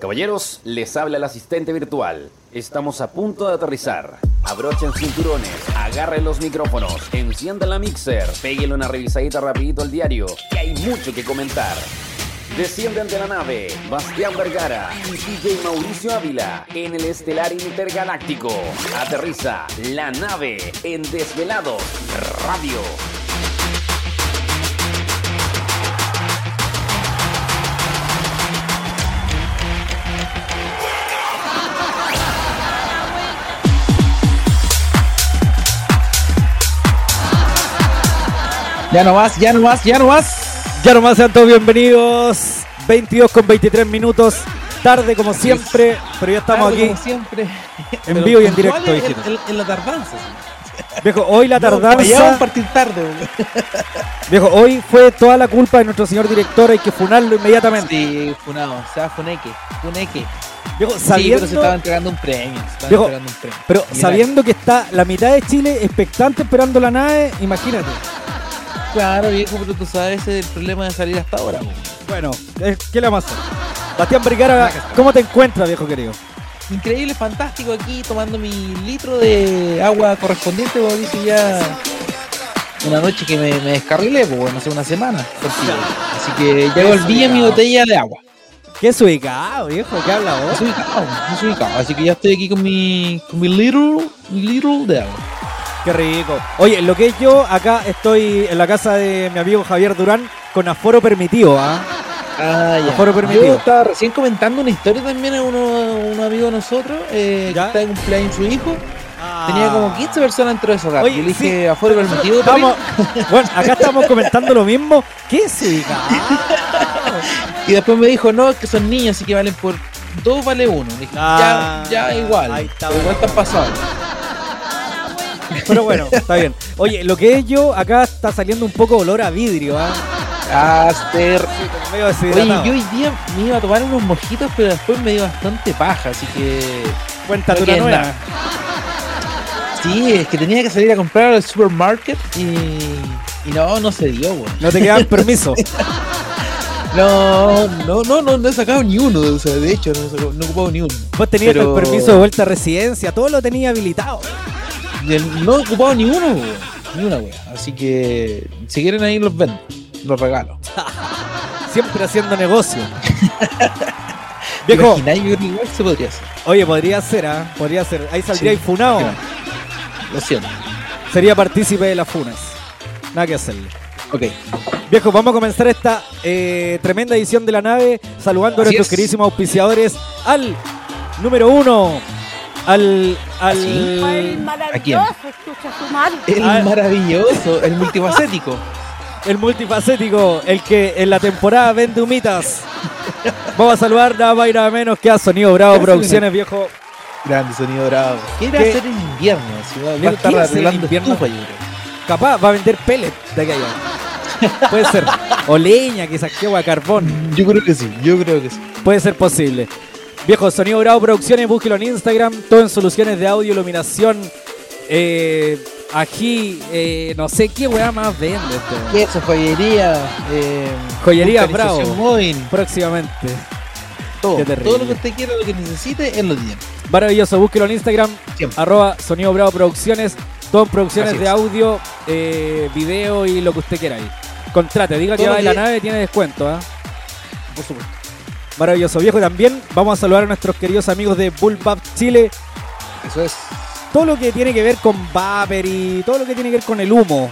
Caballeros, les habla el asistente virtual. Estamos a punto de aterrizar. Abrochen cinturones, agarren los micrófonos, enciendan la mixer, péguenle una revisadita rapidito al diario, que hay mucho que comentar. Descienden de la nave Bastián Vergara y DJ Mauricio Ávila en el estelar intergaláctico. Aterriza la nave en Desvelados Radio. Ya no más, ya no más, ya no más. Ya nomás sean todos bienvenidos. 22 con 23 minutos. Tarde como siempre, pero ya estamos Tarde aquí como siempre. en vivo y en directo. En, en- en la tardanza. Viejo, hoy la No, tardanza. partir tarde. Viejo, hoy fue toda la culpa de nuestro señor director. Hay que funarlo inmediatamente. Sí, funado. O sea, funeque. Funeque. Viejo, Sí, pero se sabiendo, estaba entregando un premio. Viejo, entregando un premio. pero Mira, sabiendo que está la mitad de Chile expectante esperando la nave, imagínate. Claro, viejo, pero tú sabes ese es el problema de salir hasta ahora. güey. Bueno, eh, ¿qué le vamos a hacer? Bastián Vergara, ¿cómo te encuentras, viejo querido? Increíble, fantástico aquí tomando mi litro de agua correspondiente, Mauricio, ya una noche que me, me descarrilé, pues bueno, hace una semana. contigo. Así que ya volví a mi botella de agua. Qué ubicado, viejo, ¿qué habla vos? soy ubicado, no soy ubicado. Así que ya estoy aquí con mi, con mi little, mi little de agua. Qué rico. Oye, lo que es yo, acá estoy en la casa de mi amigo Javier Durán con aforo permitido, ¿ah? Ah, ya. Aforo permitido. Yo estaba recién comentando una historia también a uno, un amigo de nosotros, eh, ¿Ya? que está de cumpleaños su hijo. Ah. Tenía como 15 personas dentro de esa hogar. Oye, Yo le dije sí. aforo permitido. Estamos, bueno, acá estamos comentando lo mismo. ¿Qué es? Y después me dijo, no, es que son niños, así que valen por dos vale uno. Le dije, Ah, ya, ya igual. ahí está, igual están pasados. Pero bueno, está bien. Oye, lo que es yo, acá está saliendo un poco olor a vidrio, ¿ah? Aster. Sí, Oye, yo hoy día me iba a tomar unos mojitos, pero después me dio bastante paja, así que. Cuéntate una nueva. nada. Sí, es que tenía que salir a comprar al supermarket y. Y no, no se dio, weón. No te quedan permiso. No, no, no, no, no he sacado ni uno. O sea, de hecho, no he, sacado- no he ocupado ni uno. Vos tenías Pero- el permiso de vuelta a residencia, todo lo tenía habilitado. No he ocupado ni uno, weón. Ni una, weón. Así que si quieren ahí los vendo. Los regalo. Siempre haciendo negocio. ¿Te Viejo, igual se podría hacer. oye, podría ser, ¿ah? Podría ser. Ahí saldría Sí. funado. Lo siento. Sería partícipe de las funas. Nada que hacerle. Ok. Viejo, vamos a comenzar esta eh, tremenda edición de la nave saludando a nuestros es. queridísimos auspiciadores al número uno, al... al El ¿A quién? El Ah. maravilloso, el multifacético. el multifacético, el que en la temporada vende humitas. Vamos a saludar nada más y nada menos que a Sonido Bravo Gracias, Producciones, viejo. Grande sonido bravo. ¿Qué irá a hacer en invierno? Si va, a estar ¿qué hace en arreglando invierno? estufa, yo creo. Capaz va a vender pellet de aquella. Puede ser. O leña, quizás que agua carbón. Yo creo que sí, yo creo que sí. Puede ser posible. Viejo, Sonido Bravo Producciones, búsquelo en Instagram, todo en soluciones de audio, iluminación, eh, ají, eh, no sé qué weá más vende este. Eso, joyería. Eh, Joyería Bravo. móvil, Próximamente. todo. Lo que usted quiera, lo que necesite, él lo tiene. Maravilloso, búsquelo en Instagram, Siempre. arroba Sonido Bravo Producciones, todo en producciones de audio, eh, video y lo que usted quiera ahí. Contrate, diga que va de la nave, tiene descuento, ¿ah? Por supuesto. Maravilloso, viejo. Y También vamos a saludar a nuestros queridos amigos de Bullbap Chile. Eso es. Todo lo que tiene que ver con vapor y todo lo que tiene que ver con el humo.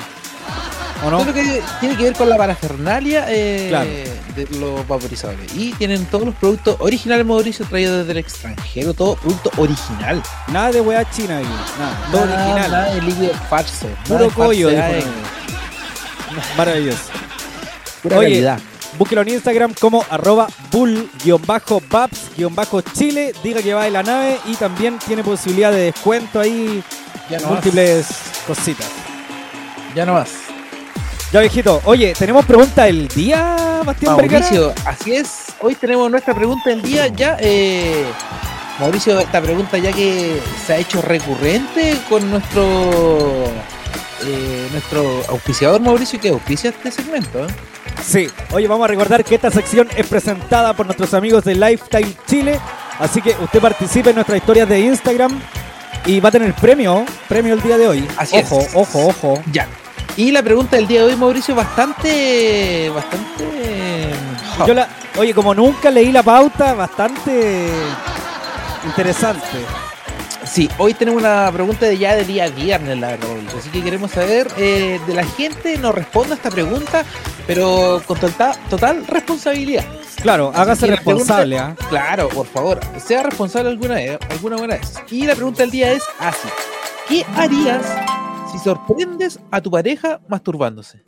¿O no? Todo lo que tiene que ver con la parafernalia eh, Claro. de los vaporizadores. Y tienen todos los productos originales Mauricio traídos desde el extranjero. Todo producto original. Nada de weá china aquí. Nada, todo original. Nada de líquido falso. Puro collo, Maravilloso. Pura Oye, calidad. Búsquelo en Instagram como arroba bull-baps-chile. Diga que va de la nave y también tiene posibilidad de descuento ahí. Ya no múltiples cositas. Ya no más. Ya viejito, oye, tenemos pregunta del día, Bastián? Mauricio, así es. Hoy tenemos nuestra pregunta del día. Ya, eh, Mauricio, esta pregunta ya que se ha hecho recurrente con nuestro eh, nuestro auspiciador Mauricio que auspicia este segmento. ¿eh? Sí, oye, vamos a recordar que esta sección es presentada por nuestros amigos de Lifestyle Chile. Así que usted participe en nuestras historias de Instagram y va a tener premio, premio el día de hoy. Así ojo, es. ojo, ojo. Ya. Y la pregunta del día de hoy, Mauricio, bastante. bastante. Yo la, oye, como nunca leí la pauta, bastante interesante. Sí, hoy tenemos una pregunta de ya de día viernes, la verdad. Así que queremos saber eh, de la gente, nos responda esta pregunta, pero con total, total responsabilidad. Claro, hágase responsable, pregunta- ¿ah? Claro, por favor, sea responsable alguna vez, alguna buena vez. Y la pregunta del día es así: ¿Qué harías si sorprendes a tu pareja masturbándose?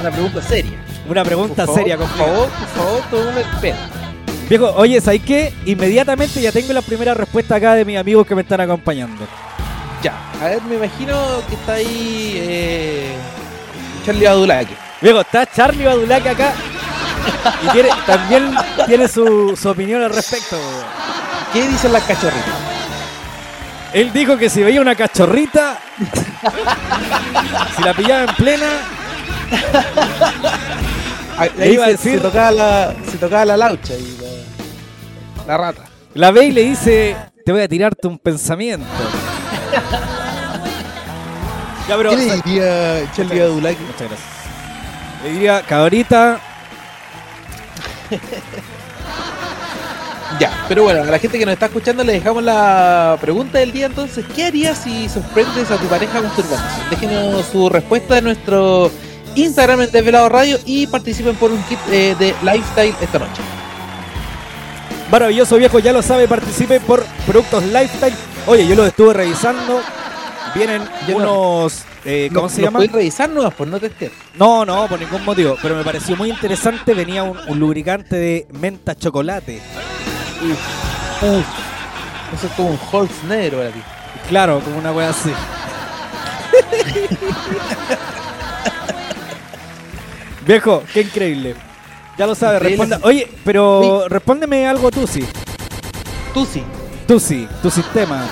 Una pregunta seria. Una pregunta Por seria, por favor, por favor, tómame el pelo. Viejo, oye, ¿sabes qué? Inmediatamente ya tengo la primera respuesta acá de mis amigos que me están acompañando. Ya, a ver, me imagino que está ahí eh, Charlie Badulaque. Viejo, está Charlie Badulaque acá y tiene- también tiene su, su opinión al respecto. ¿Qué dicen las cachorritas? Él dijo que si veía una cachorrita, si la pillaba en plena, Ahí Le iba a se, decir- se tocaba la, se tocaba la laucha y la, rata. la ve y le dice, te voy a tirarte un pensamiento. ya, pero... ¿Qué le diría Charlie? Muchas gracias. Le diría, cabrita, Ya, pero bueno, a la gente que nos está escuchando le dejamos la pregunta del día entonces, ¿qué harías si sorprendes a tu pareja masturbándose? Déjenos su respuesta en nuestro Instagram en Desvelado Radio y participen por un kit eh, de lifestyle esta noche. Maravilloso viejo, ya lo sabe, participe por productos Lifestyle. Oye, yo los estuve revisando. Vienen no- unos. eh, ¿Cómo ¿Lo- se lo llama? revisar nuevas, pues no testear. No, no, por ningún motivo. Pero me pareció muy interesante. Venía un, un lubricante de menta chocolate. Uf, eso es como un Holz negro para ti. Claro, como una wea así. Viejo, qué increíble. Ya lo sabe, Increíble. responda. Oye, pero respóndeme algo tú sí. Tú sí. Tú sí, tu sistema.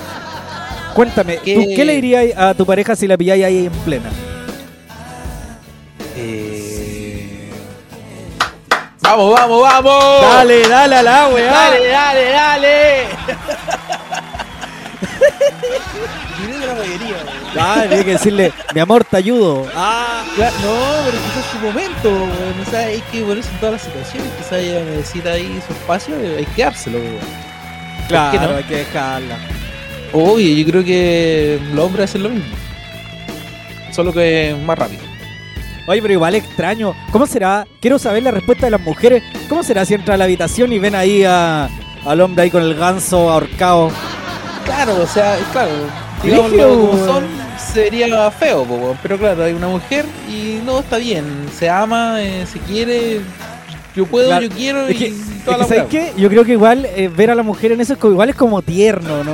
Cuéntame, ¿Qué- ¿tú qué le dirías a tu pareja si la pilláis ahí en plena? Eh... Vamos, vamos, vamos. Dale, dale a la weá. dale, dale, dale. Tiré de la mayoría. Dale, hay que decirle, mi amor, te ayudo. Ah, Claro, no, pero quizás es su momento. O sea, hay que ponerse en todas las situaciones. Quizás ella necesita ahí su espacio, eh, hay que dárselo, güey. claro, no? hay que dejarla. Oye, yo creo que los hombres hacen lo mismo. Solo que más rápido. Oye, pero igual extraño. ¿Cómo será? Quiero saber la respuesta de las mujeres. ¿Cómo será si entra a la habitación y ven ahí a, al hombre ahí con el ganso ahorcado? Claro, o sea, claro, digámoslo como son, sería feo, po, pero claro, hay una mujer y no está bien, se ama, eh, se quiere, yo puedo, Claro, yo quiero Es que, y es toda que la ¿sabes qué? Yo creo que igual eh, ver a la mujer en eso es como, igual es como tierno, ¿no?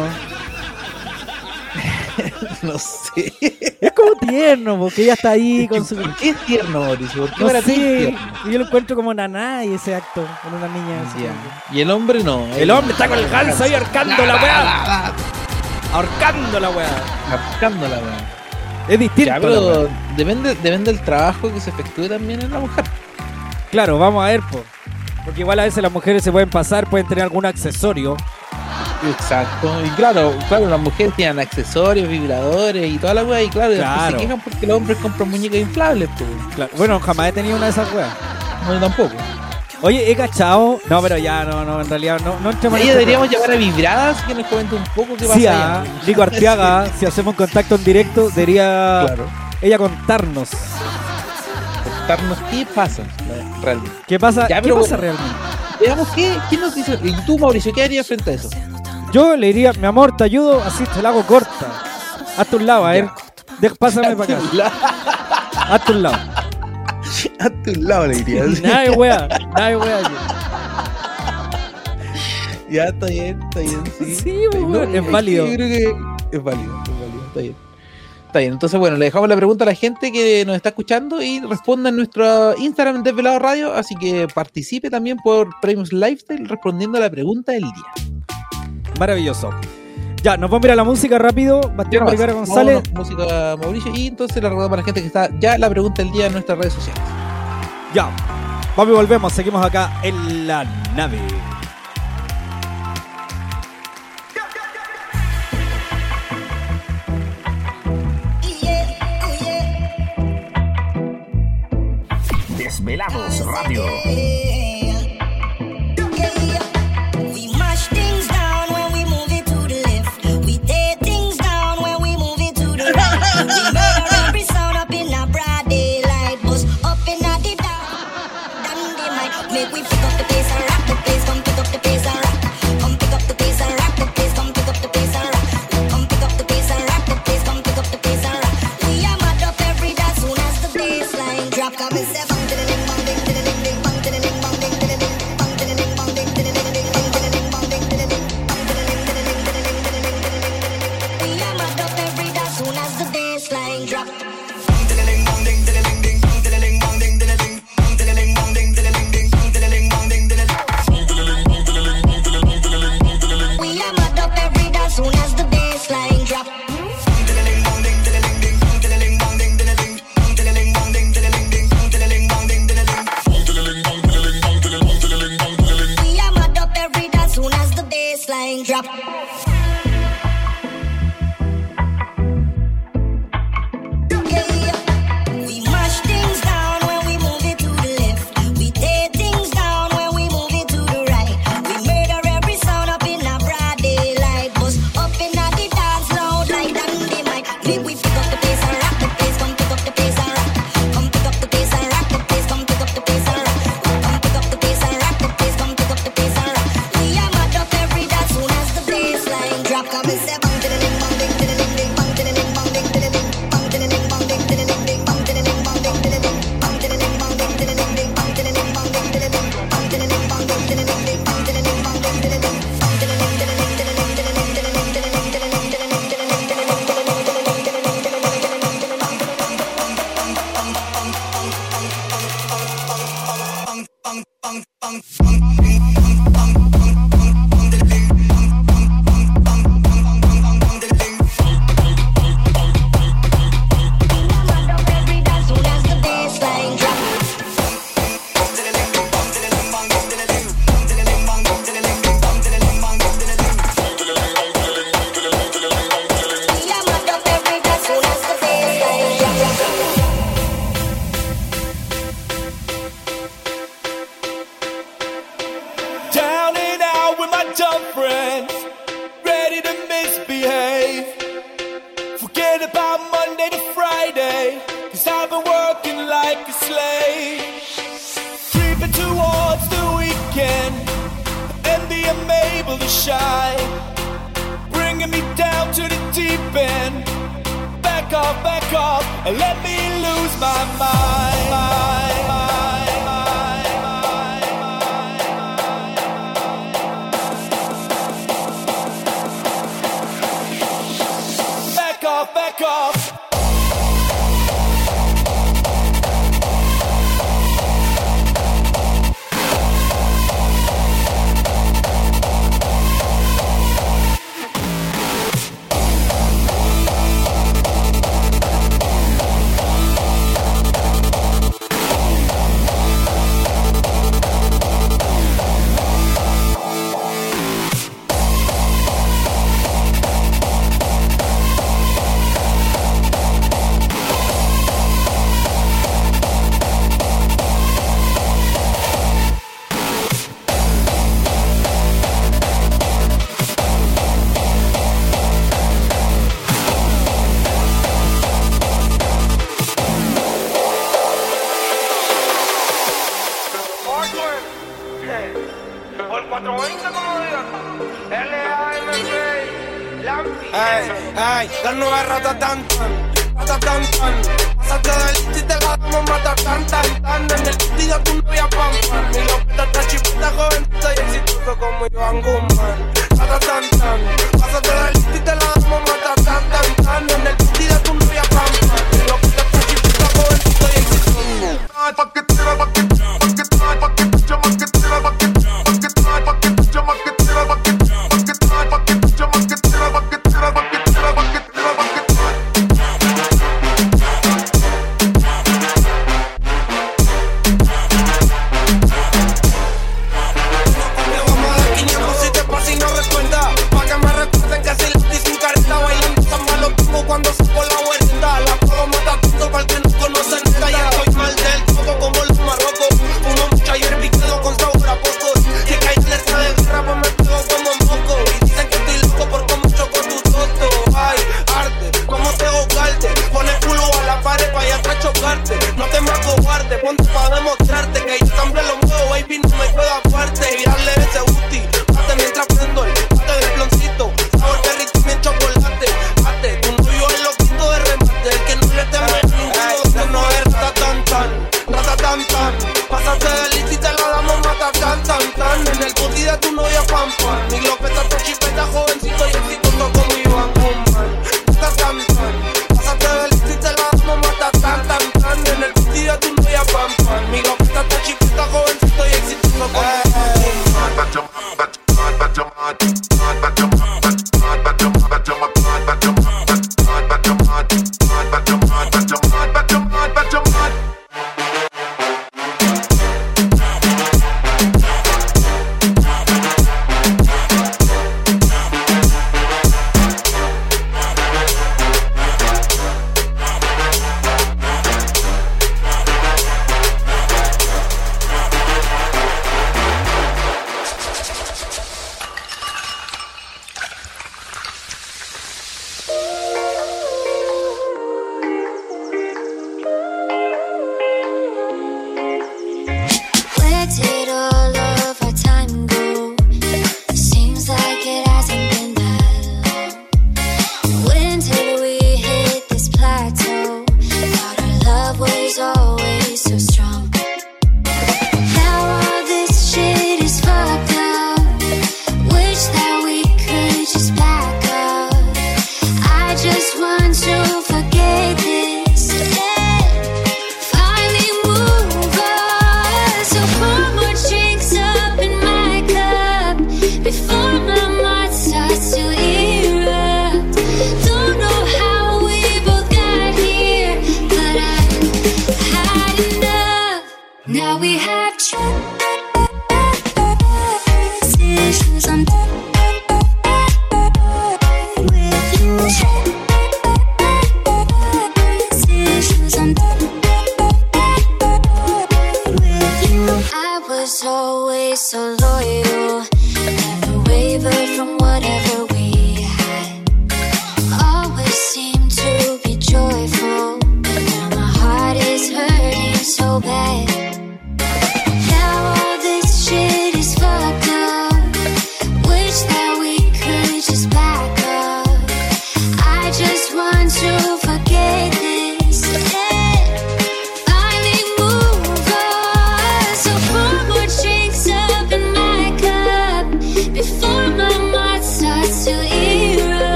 No sé. Es como tierno, porque ella está ahí con su... ¿Por qué es tierno, Mauricio? ¿Por qué No sé, tierno? yo lo encuentro como naná y ese acto con una niña. así. Y el hombre no. El hombre está con el ganso ahí ahorcando la weá. Ahorcando la weá. Marcando la weá. Es distinto. Ya, pero depende, depende del trabajo que se efectúe también en la mujer. Claro, vamos a ver, po. Porque igual a veces las mujeres se pueden pasar, pueden tener algún accesorio. Exacto. Y claro, claro, las mujeres tienen accesorios, vibradores y toda la weá. Y claro, Claro. se quejan porque los hombres compran muñecas inflables, pues. Claro. Bueno, jamás he tenido una de esas weas. No, yo tampoco. Oye, he cachado. No, pero ya, no, no, en realidad no, no entremos en Ahí este deberíamos llamar a vibradas que nos comente un poco qué pasa Sí, allá. Nico Arteaga, si hacemos contacto en directo, debería Claro. ella contarnos Contarnos qué pasa realmente. qué pasa, Ya, qué pasa realmente. Veamos qué, qué nos dice. Y tú, Mauricio, ¿qué harías frente a eso? Yo le diría, mi amor, te ayudo, así te la hago corta. Hazte un lado, a ver. De- pásame para acá. Hazte un lado. A tu lado le dirías. Nada de wea, nada de wea. ya, está bien, está bien. Sí, Sí, bien. weón, es válido. Yo creo que es válido, es válido, está bien. Está bien, entonces bueno, le dejamos la pregunta a la gente que nos está escuchando y responda en nuestro Instagram Desvelado Radio, así que participe también por Premios Lifestyle respondiendo a la pregunta del día. Maravilloso. Ya, nos vamos a ir a la música rápido. Bastián González. Música Mauricio. Y entonces le recordamos para la gente que está ya la pregunta del día en nuestras redes sociales. Ya. Vamos y volvemos. Seguimos acá en la nave. Desvelados Radio.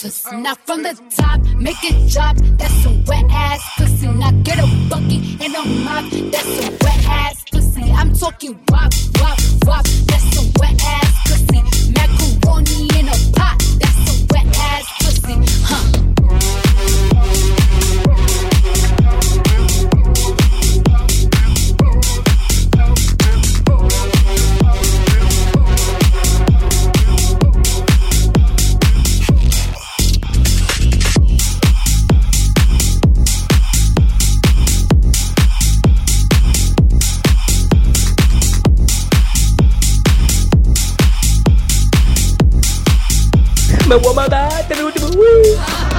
Pussy. Now from the top, make it drop. That's some wet ass pussy. Now get a bucket and a mop. That's some wet ass pussy. I'm talking wop, wop, wop. That's some wet ass Me voy a matar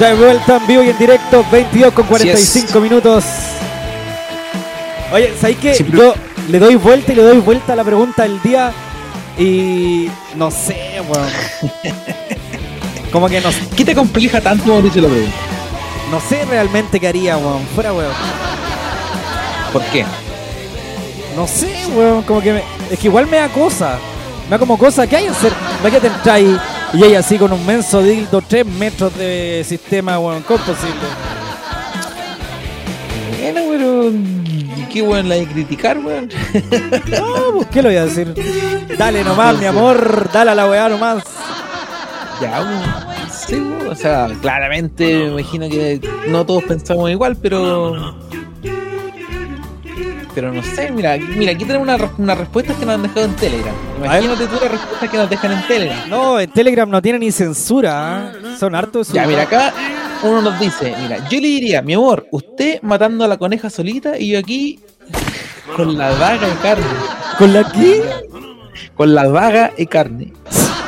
De vuelta en vivo y en directo, 22 con 45 minutos. Oye, ¿sabéis qué? Siempre- Yo le doy vuelta y le doy vuelta a la pregunta del día y no sé, weón. Como que no, ¿Qué te compleja tanto, Mauricio, la pregunta? no sé realmente qué haría, weón. Fuera, weón. ¿Por qué? No sé, weón. Como que me- es que igual me da cosa. Me da como cosa. ¿Qué hay que hacer? ¿Va que te entráis y hay así con un menso dildo 3 metros de sistema, weón? ¿Cómo es posible? Bueno, pero. ¿y ¿Qué weón la de criticar, weón? No, pues, ¿qué lo voy a decir? Dale nomás, mi amor. Dale a la weá nomás. Ya, weón. Sí, weón. O sea, claramente me imagino que no todos pensamos igual, pero. Pero no sé, mira, mira, aquí tenemos una, unas respuestas que nos han dejado en Telegram. Imagínate tú las respuestas que nos dejan en Telegram. No, en Telegram no tiene ni censura. ¿ah? Son hartos. Ya, mira, acá uno nos dice, mira, yo le diría, mi amor, usted matando a la coneja solita y yo aquí con la vaga de carne. ¿Con la qué? Con la vaga y carne.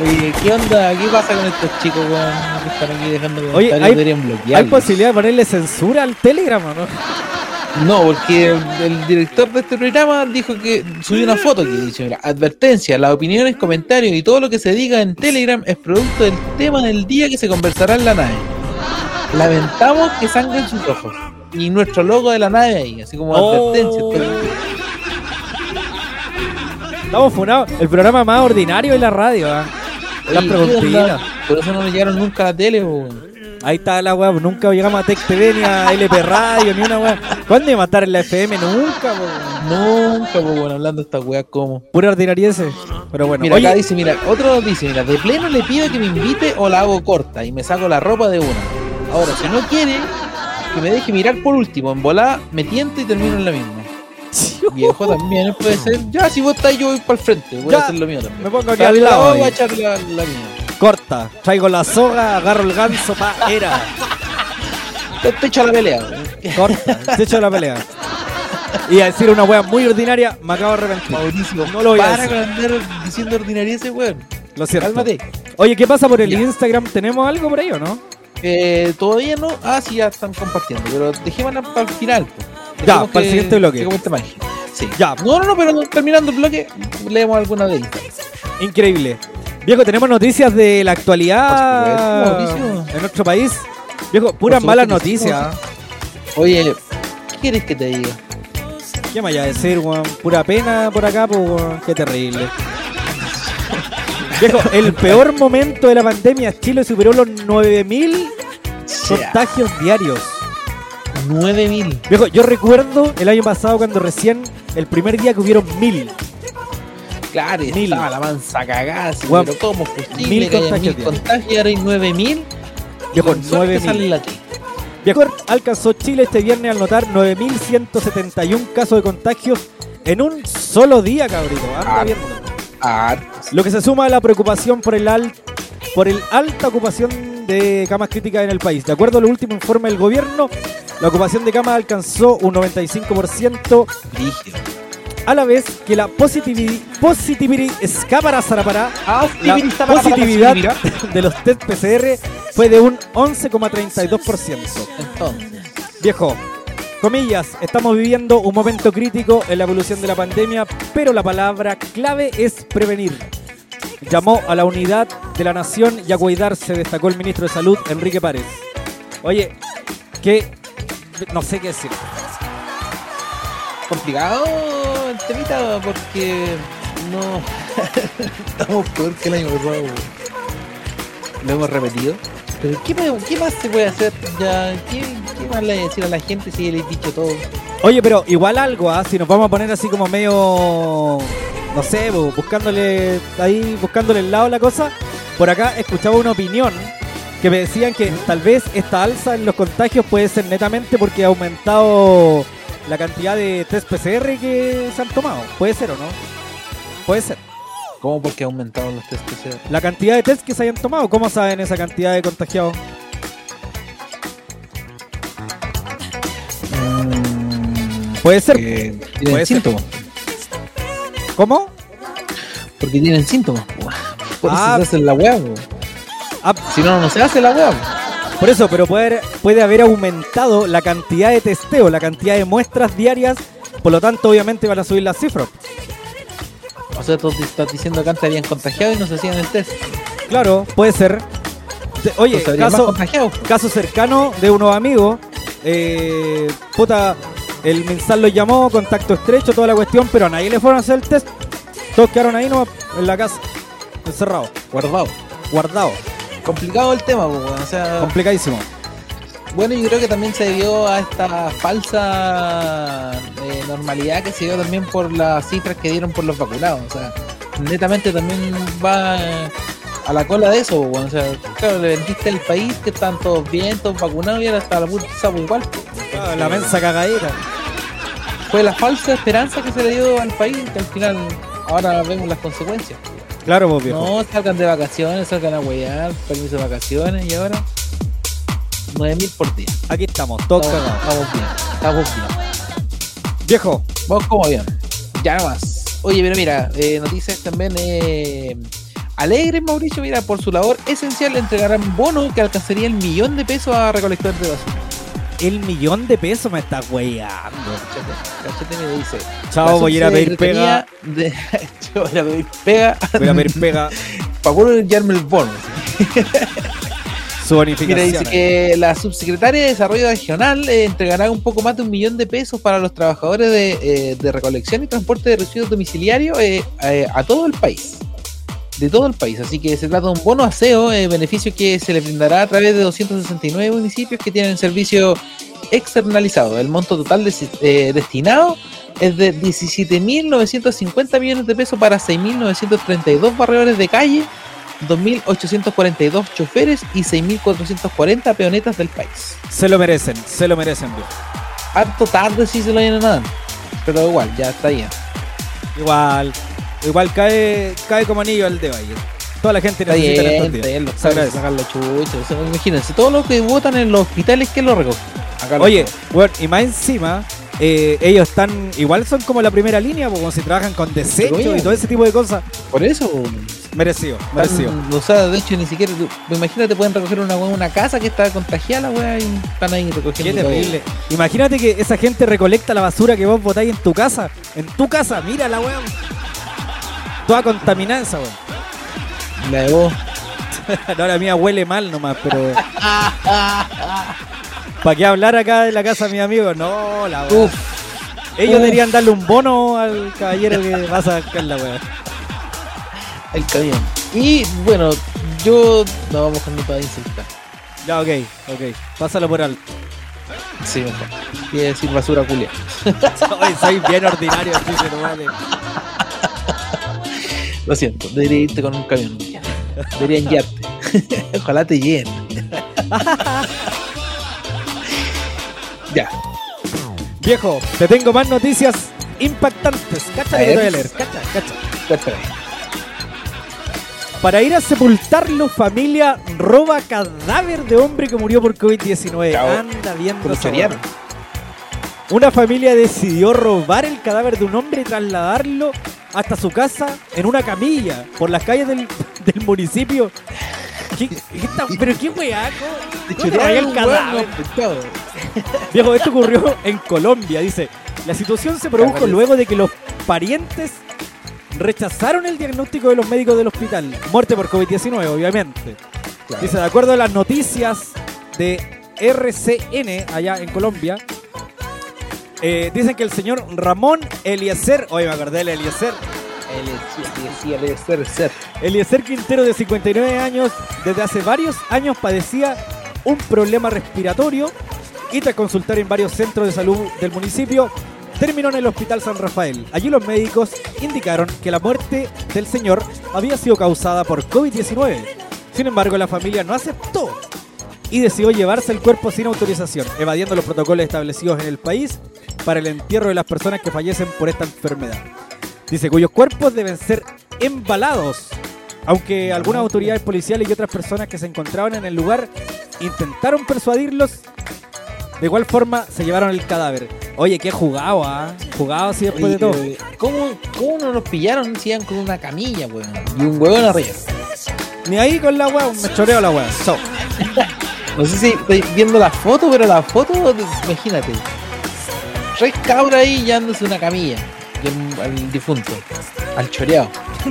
Oye, ¿qué onda? ¿Qué pasa con estos chicos, weón? Que están aquí dejando Oye, comentarios, hay, deberían ¿hay bloquearlos. posibilidad de ponerle censura al Telegram o no? No, porque el, el director de este programa dijo que subió una foto que dice, mira, advertencia, las opiniones, comentarios y todo lo que se diga en Telegram es producto del tema del día que se conversará en la nave. Lamentamos que sangren sus ojos. Y nuestro logo de la nave ahí, así como Oh. advertencia. Estamos funados. El programa más ordinario de la radio, ¿ah? Las Oye, ¿qué preguntitas. Por eso no nos llegaron nunca a la tele, weón. Ahí está la weá, nunca llegamos a Tech TV ni a LP Radio ni una weá. ¿Cuándo iba a estar en la FM? Nunca, po. Nunca, pues bueno, hablando de esta weá como. Pura ordinariese. Pero bueno, Mira, oye, acá dice, mira, otro dice, mira, de pleno le pido que me invite o la hago corta y me saco la ropa de una. Ahora, si no quiere, que me deje mirar por último, en volada, me tiento y termino en la misma. Viejo también puede ser. Ya, si vos estás, yo voy para el frente, voy Ya, a hacer lo mío también. me pongo aquí al la lado. voy a echar la, la mía. Corta, traigo la soga, agarro el ganso, pa, era. Te, te echo la pelea. Corta, te echo la pelea. Y a decir una wea muy ordinaria, me acabo de arrepentir. Mauricio, No lo voy a para decir. con andar diciendo ordinaria ese weón. Lo cierto. Cálmate. Oye, ¿qué pasa por el Ya. Instagram? ¿Tenemos algo por ahí o no? Eh, todavía no. Ah, sí, ya están compartiendo. Pero dejémosla para el final. Ya, para el siguiente bloque. Sí. Ya. No, no, no, pero terminando el bloque, leemos alguna de ellas. Increíble. Viejo, tenemos noticias de la actualidad supuesto, en nuestro país. Viejo, puras malas noticias. Oye, ¿qué quieres que te diga? ¿Qué me vaya a decir, weón? Pura pena por acá, pues, weón. Qué terrible. Viejo, el peor momento de la pandemia, Chile superó los 9000 contagios diarios. 9000. Viejo, yo recuerdo el año pasado cuando recién, el primer día que hubieron 1000. Claro, y Mil. estaba la mansa cagada. así, Weón, pero ¿cómo es posible mil que haya contagios mil diarios. contagios y ahora hay 9000? Viejo, Con suerte 9000. sale la T. Viejo, alcanzó Chile este viernes al notar 9.171 casos de contagios en un solo día, cabrito. Anda Ah. viendo. Lo que se suma a la preocupación por el, al- por el alta ocupación de camas críticas en el país. De acuerdo al último informe del gobierno, la ocupación de camas alcanzó un 95%, brígido. a la vez que la positividad, Ah, la positividad de los test PCR fue de un 11,32%. Entonces, Viejo, comillas, estamos viviendo un momento crítico en la evolución de la pandemia, pero la palabra clave es prevenir. Llamó a la unidad de la nación y a cuidarse, destacó el ministro de Salud, Enrique Párez. Oye, que no sé qué decir. complicado el temita porque no. Estamos peor que el año pasado. Lo hemos repetido. Pero ¿qué, más se puede hacer? Ya, ¿qué, qué más le decir a la gente si le he dicho todo? Oye, pero igual algo, ¿ah? si nos vamos a poner así como medio, no sé, bu- buscándole ahí, buscándole el lado a la cosa, por acá escuchaba una opinión que me decían que tal vez esta alza en los contagios puede ser netamente porque ha aumentado la cantidad de test PCR que se han tomado. Puede ser o no. Puede ser. ¿Cómo porque ha aumentado los test PCR? La cantidad de test que se hayan tomado, ¿cómo saben esa cantidad de contagiados? Puede ser. Tienen Puede ser. síntomas. ¿Cómo? Porque tienen síntomas. po. Por eso Ah. se hace la weá. Ah, Si no, no se hace la po. Por eso, pero puede, puede haber aumentado la cantidad de testeo, la cantidad de muestras diarias, por lo tanto, obviamente van a subir las cifras. O sea, tú estás diciendo que antes habían contagiado y no se hacían el test. Claro, puede ser. Oye, caso, cercano de unos amigos, eh, puta, el mensal los llamó, contacto estrecho, toda la cuestión, pero a nadie le fueron a hacer el test. Todos quedaron ahí no en la casa, encerrados, Guardado. guardados. Complicado el tema, weón. O sea, Complicadísimo. Bueno, yo creo que también se debió a esta falsa eh, normalidad que se dio también por las cifras que dieron por los vacunados. O sea, netamente también va eh, a la cola de eso. bueno, O sea, claro, le vendiste el país que están todos bien, todos vacunados y ahora está la puta igual. Ah, la mensa cagadera. Fue la falsa esperanza que se le dio al país que al final ahora vemos las consecuencias. Claro, vos viejo. No, salgan de vacaciones, salgan a huear, permiso de vacaciones y ahora 9000 por día. Aquí estamos, todos Estamos, estamos bien, estamos bien. Viejo, Vamos como bien. Ya más. Oye, pero mira, eh, noticias también eh, alegres, Mauricio, mira, por su labor esencial entregarán bono que alcanzaría el millón de pesos a recolectores de basura. El millón de pesos me está weyando. Cachete, me dice. Chao, voy a ir a pedir pega. De, yo voy a pedir pega Voy a pedir pega para poder el bono. su Mira, dice que la subsecretaria de Desarrollo Regional eh, entregará un poco más de un millón de pesos para los trabajadores de, eh, de recolección y transporte de residuos domiciliarios eh, eh, a todo el país. De todo el país. Así que se trata de un bono aseo, eh, beneficio que se le brindará a través de 269 municipios que tienen servicio externalizado. El monto total de- eh, destinado es de 17.950 millones de pesos para 6.932 barredores de calle 2.842 choferes y 6.440 peonetas del país. Se lo merecen, se lo merecen, viejo. Harto tarde si se lo llenan nada. Pero igual, ya está bien. Igual, igual cae, cae como anillo al dedo ahí. Toda la gente necesita en bien, estos días. bien, los sea, imagínense, todos los que votan en los hospitales, ¿quién lo recoge? Acá lo Oye, bueno, y más encima, eh, ellos están, igual son como la primera línea, como si trabajan con desechos y todo ese tipo de cosas. por eso, Merecido, merecido. O sea, de hecho, ni siquiera. Imagínate, pueden recoger una, weá una casa que está contagiada, la weá, y están ahí recogiendo. Qué terrible. Imagínate que esa gente recolecta la basura que vos botáis en tu casa. En tu casa, mira la weón. Toda contaminada esa weón. La de vos. no, la mía huele mal nomás, pero. ¿Para qué hablar acá de la casa de mis amigos? No, la weón. Ellos Uf. deberían darle un bono al caballero que va a sacar la weón. El camión. Y bueno, yo. No vamos con para insultar. Ya, ok, ok. Pásalo por alto. Sí, mejor. Quiere decir basura culia. Hoy soy bien ordinario, así que no vale. Lo siento, debería irte con un camión. Deberían guiarte. Ojalá te lleguen. ya. Viejo, te tengo más noticias impactantes. Cacha que te voy a leer. Cacha, cacha. Para ir a sepultarlo, familia roba cadáver de hombre que murió por COVID-19. Chao. Anda viendo Una familia decidió robar el cadáver de un hombre y trasladarlo hasta su casa en una camilla por las calles del, del municipio. ¿Qué- qué está- pero qué weá, ¿cómo- el cadáver? Viejo, esto ocurrió en Colombia, dice. La situación se produjo luego de que los parientes rechazaron el diagnóstico de los médicos del hospital. Muerte por COVID-19, obviamente. Dice, de acuerdo a las noticias de RCN allá en Colombia, eh, dicen que el señor Ramón Eliezer, oye, me acordé del Eliezer, ser. Eliezer Quintero, de 59 años, desde hace varios años padecía un problema respiratorio y tras consultar en varios centros de salud del municipio, terminó en el Hospital San Rafael. Allí los médicos indicaron que la muerte del señor había sido causada por COVID-19. Sin embargo, la familia no aceptó y decidió llevarse el cuerpo sin autorización, evadiendo los protocolos establecidos en el país para el entierro de las personas que fallecen por esta enfermedad. Dice, cuyos cuerpos deben ser embalados. Aunque algunas autoridades policiales y otras personas que se encontraban en el lugar intentaron persuadirlos, de igual forma se llevaron el cadáver. Oye, qué jugado, ¿ah? Jugado así después de todo. Oye, ¿Cómo, ¿Cómo no nos pillaron si iban con una camilla, weón? Y un huevón arriba. Ni ahí con la weá, me choreo la weá. So, No sé si estoy viendo la foto, pero la foto, imagínate. Tres cabras ahí llevándose una camilla. El, al difunto. Al choreado.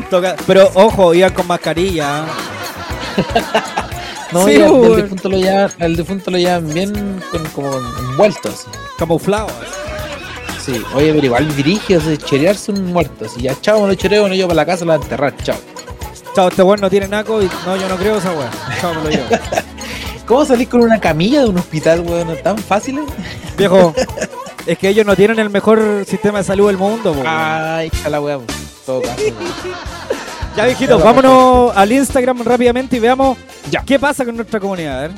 Pero ojo, iban con mascarilla. No, Sí, weón. al difunto lo llevan, al difunto lo llevan bien con, como envuelto así. Camuflado. Sí, oye, pero igual dirige, o sea, chorearse un muerto. Si ya chao, me lo choreo, bueno, yo para la casa lo voy a enterrar, chao. Chao, este weón no tiene naco y no, yo no creo esa weá. Chao, me lo llevo. ¿Cómo salir con una camilla de un hospital, weón? ¿Tan fácil? Viejo, es que ellos no tienen el mejor sistema de salud del mundo, weón. Ay, a la weón. Todo caso, weón. Ya, viejitos, vámonos al Instagram rápidamente y veamos qué pasa con nuestra comunidad. A ver.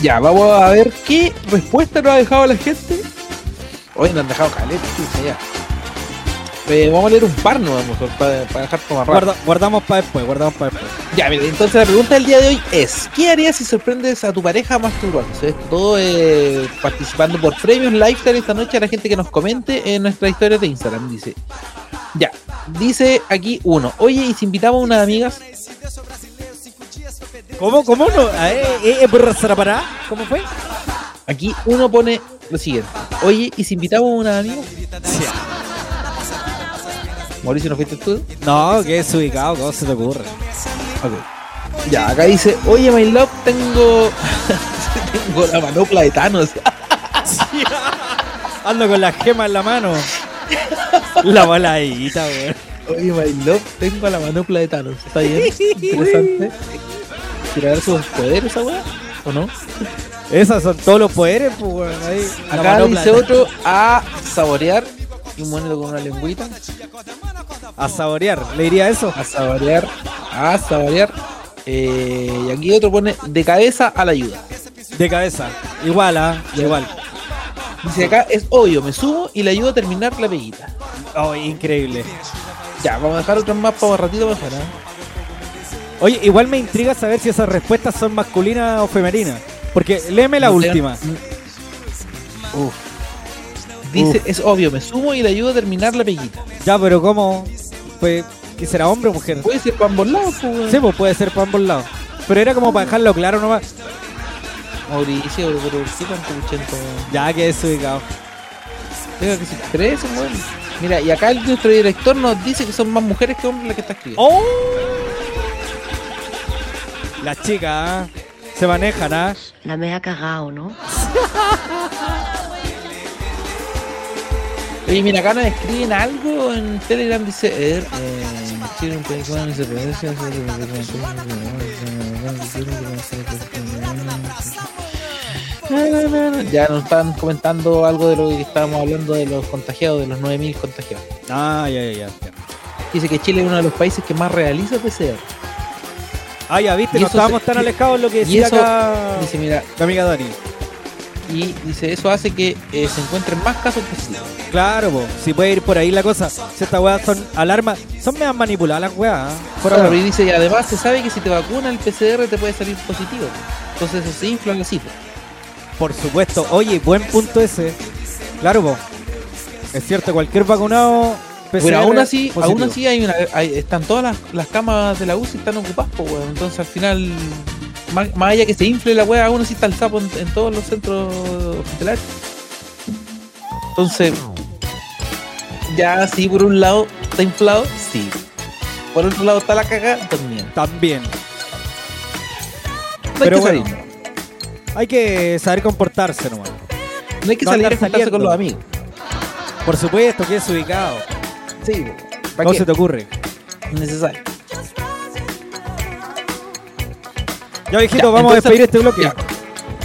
Ya, vamos a ver qué respuesta nos ha dejado la gente. Hoy nos han dejado caleta, ya. Eh, vamos a leer un par, no, mejor, para, para dejar como. Guarda- guardamos para después, guardamos para después. Ya, entonces la pregunta del día de hoy es: ¿Qué harías si sorprendes a tu pareja masturbándose? Esto todo eh, participando por premios lifestyle esta noche a la gente que nos comente en nuestras historias de Instagram. Dice: Ya, dice aquí uno: Oye, ¿y si invitamos a unas amigas? ¿Cómo, cómo no? Eh, eh. ¿Cómo fue? Aquí uno pone lo siguiente: Oye, ¿y si invitamos a unas amigas? Mauricio, ¿no fuiste tú? No, que es ubicado, ¿cómo se te ocurre? Ok. Ya, acá dice, oye, my love, tengo... tengo la manopla de Thanos. Ando con la gema en la mano. La baladita, weón. Oye, my love, tengo la manopla de Thanos. ¿Está bien? Interesante. ¿Quiere dar sus poderes esa weá? ¿O no? Esos son todos los poderes, pues, weón. Acá dice otro, a saborear. Y un monito con una lengüita. A saborear, ¿le diría eso? A saborear. A saborear. Eh, y aquí otro pone, de cabeza a la ayuda. De cabeza. Igual, ah, igual. Dice acá, es obvio, me subo y le ayudo a terminar la peguita. Oh, increíble. Ya, vamos a dejar otras más para un ratito mejor, ¿eh? Oye, igual me intriga saber si esas respuestas son masculinas o femeninas. Porque léeme la No última. Uf. Dice, es obvio, me sumo y le ayudo a terminar la peguita. Ya, pero ¿cómo? Pues ¿Que será hombre o mujer? Puede ser para ambos lados, pues. Sí, pues puede ser para ambos lados. Pero era como para dejarlo claro nomás. Mauricio, pero ¿por qué tanto puchento, weón? Ya que es ubicado. Tenga que se expresen, weón. Mira, y acá el- nuestro director nos dice que son más mujeres que hombres las que está escribiendo. ¡Oh! Las chicas, ¿ah? Se manejan, ¿ah? La me ha cagado, ¿no? Oye, mira, acá nos escriben algo en Telegram, dice... Er, eh, Ya nos están comentando algo de lo que estábamos hablando de los contagiados, de los 9.000 contagiados. Ah, ya, ya, ya. Dice que Chile es uno de los países que más realiza PCR. Ah, ya, viste, Y no estábamos tan y- alejados de lo que y decía eso- acá Dice, mira, mi amiga Dani. Y dice, eso hace que eh, se encuentren más casos positivos. Claro, po, si puede ir por ahí la cosa. Si estas weas son alarmas, son medio manipuladas las weas. ¿ah? Claro, y dice, y además se sabe que si te vacuna el PCR te puede salir positivo. Entonces eso se infla la cifra. Por supuesto. Oye, buen punto ese. Claro, po. Es cierto, cualquier vacunado. Pero PCR aún así, positivo. aún así hay una, hay- están todas las, las camas de la UCI están ocupadas, po, weón. Entonces al final, más, más allá que se infle la wea, aún así está el sapo en, en todos los centros hospitalarios. Entonces, ya sí, por un lado está inflado, sí. Por otro lado está la cagada, también. También. No Pero bueno, salir. Hay que saber comportarse nomás. No hay que no salir a juntarse con los amigos. Por supuesto que es ubicado. Sí, ¿para ¿Cómo qué? se te ocurre? Necesario. Ya, viejito, Ya, vamos a despedir este bloque. ya.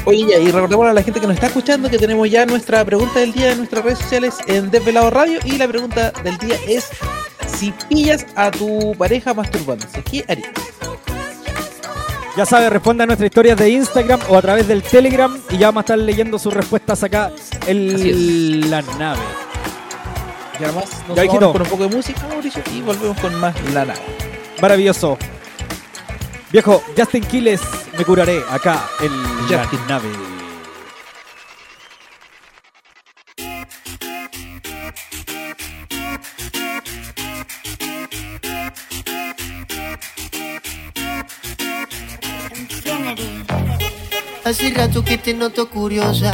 Oye, y recordemos a la gente que nos está escuchando que tenemos ya nuestra pregunta del día en nuestras redes sociales en Desvelado Radio. Y la pregunta del día es: si pillas a tu pareja masturbándose, ¿qué harías? Ya sabes, responde a nuestras historias de Instagram o a través del Telegram y ya vamos a estar leyendo sus respuestas acá en la nave. Y además nos Ya, vamos con un poco de música, Mauricio, y volvemos con más La Nave. Maravilloso. Viejo, Justin Quiles, me curaré acá en Justin. nave. Hace rato que te noto curiosa.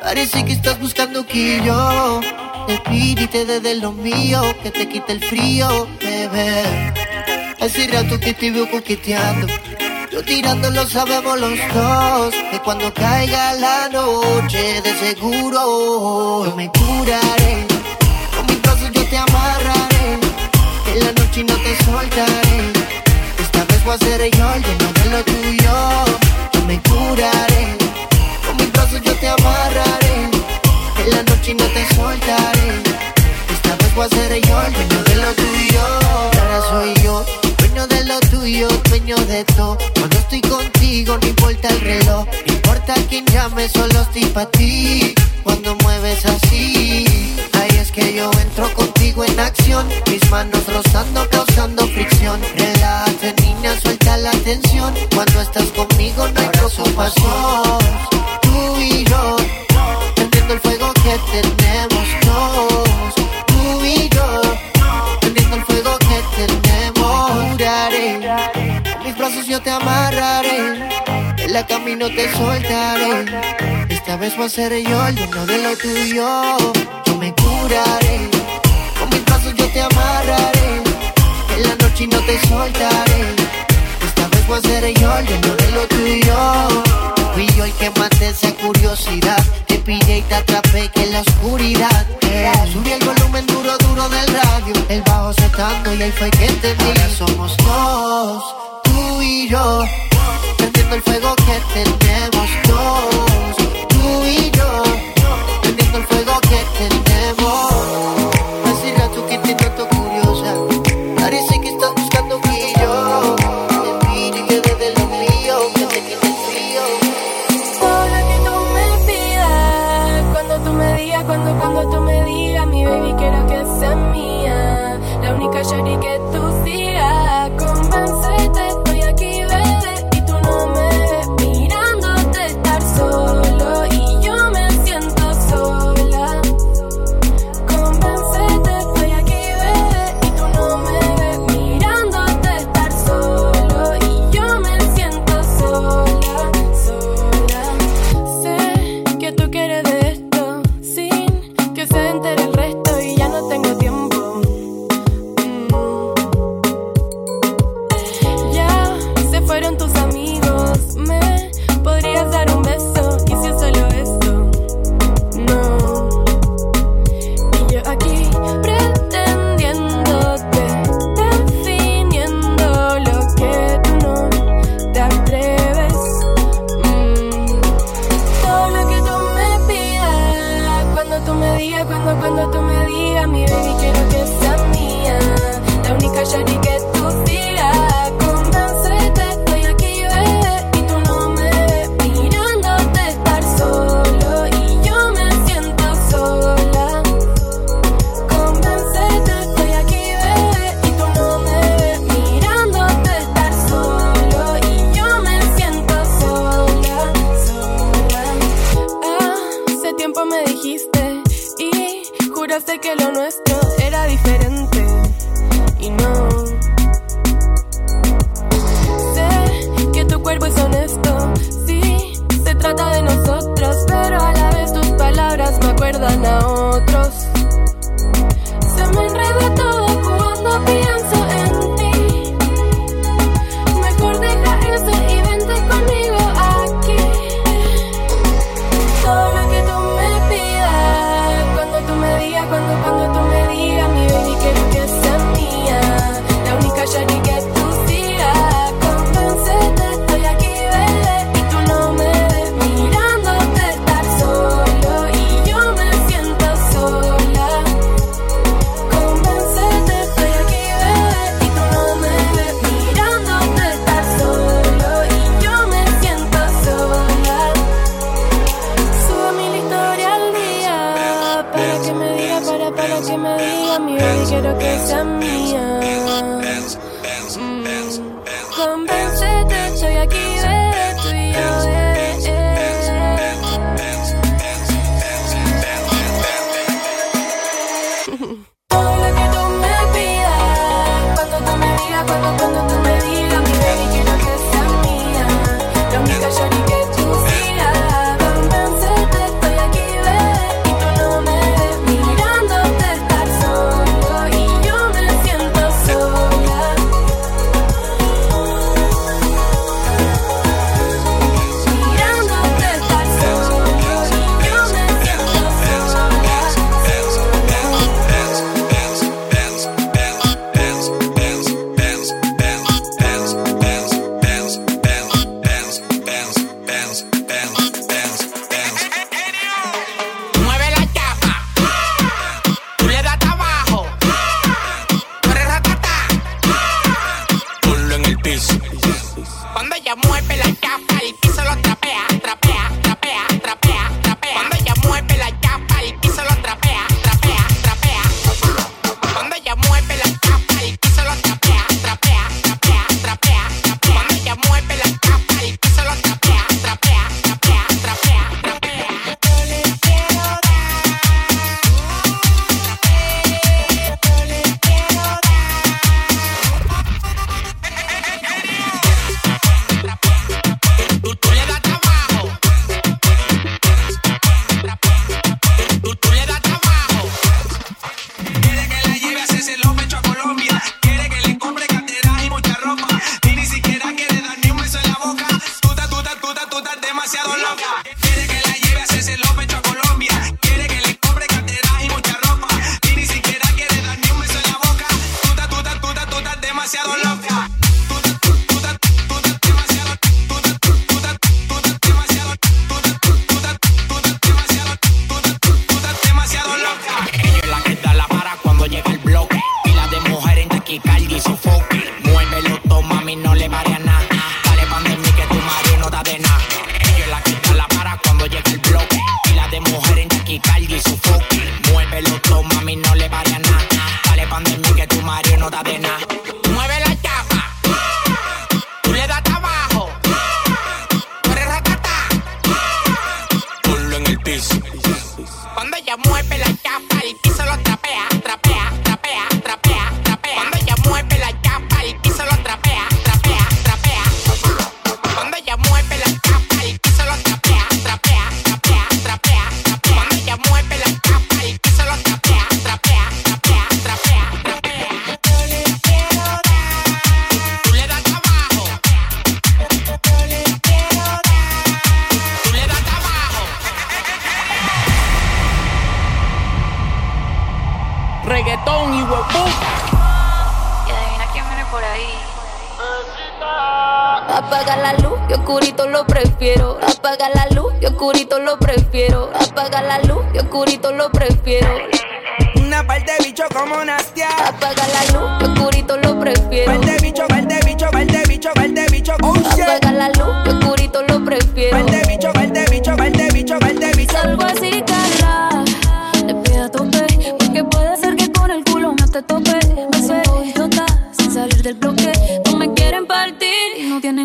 Parece que estás buscando que yo te pide y te dé de lo mío, que te quite el frío, bebé. Hace rato que te veo coqueteando. Yo tirando lo sabemos los dos. Que cuando caiga la noche, de seguro yo me curaré. Con mis brazos yo te amarraré. En la noche no te soltaré. Esta vez voy a ser yo el dueño de lo tuyo. Yo me curaré. Con mis brazos yo te amarraré. En la noche no te soltaré. Esta vez voy a ser yo el dueño de lo tuyo. Ahora soy yo, dueño de lo tuyo, dueño de todo. Cuando estoy contigo, no importa el reloj. No importa quién llame, solo estoy para ti. Cuando mueves así, ahí es que yo entro contigo en acción. Mis manos rozando, causando fricción. Relájate, niña, suelta la tensión. Cuando estás conmigo, no hay preocupación. Tú y yo, prendiendo el fuego que tenemos dos. Te amarraré. En la camino te soltaré. Esta vez voy a ser yo el dueño de lo tuyo. Yo me curaré. Con mis brazos yo te amarraré. En la noche no te soltaré. Esta vez voy a ser yo el dueño de lo tuyo. Fui yo el que maté esa curiosidad. Te pillé y te atrapé que en la oscuridad. subí el volumen duro, duro del radio. El bajo soltando y ahí fue que. Ahora somos dos, y yo. Prendiendo el fuego que tenemos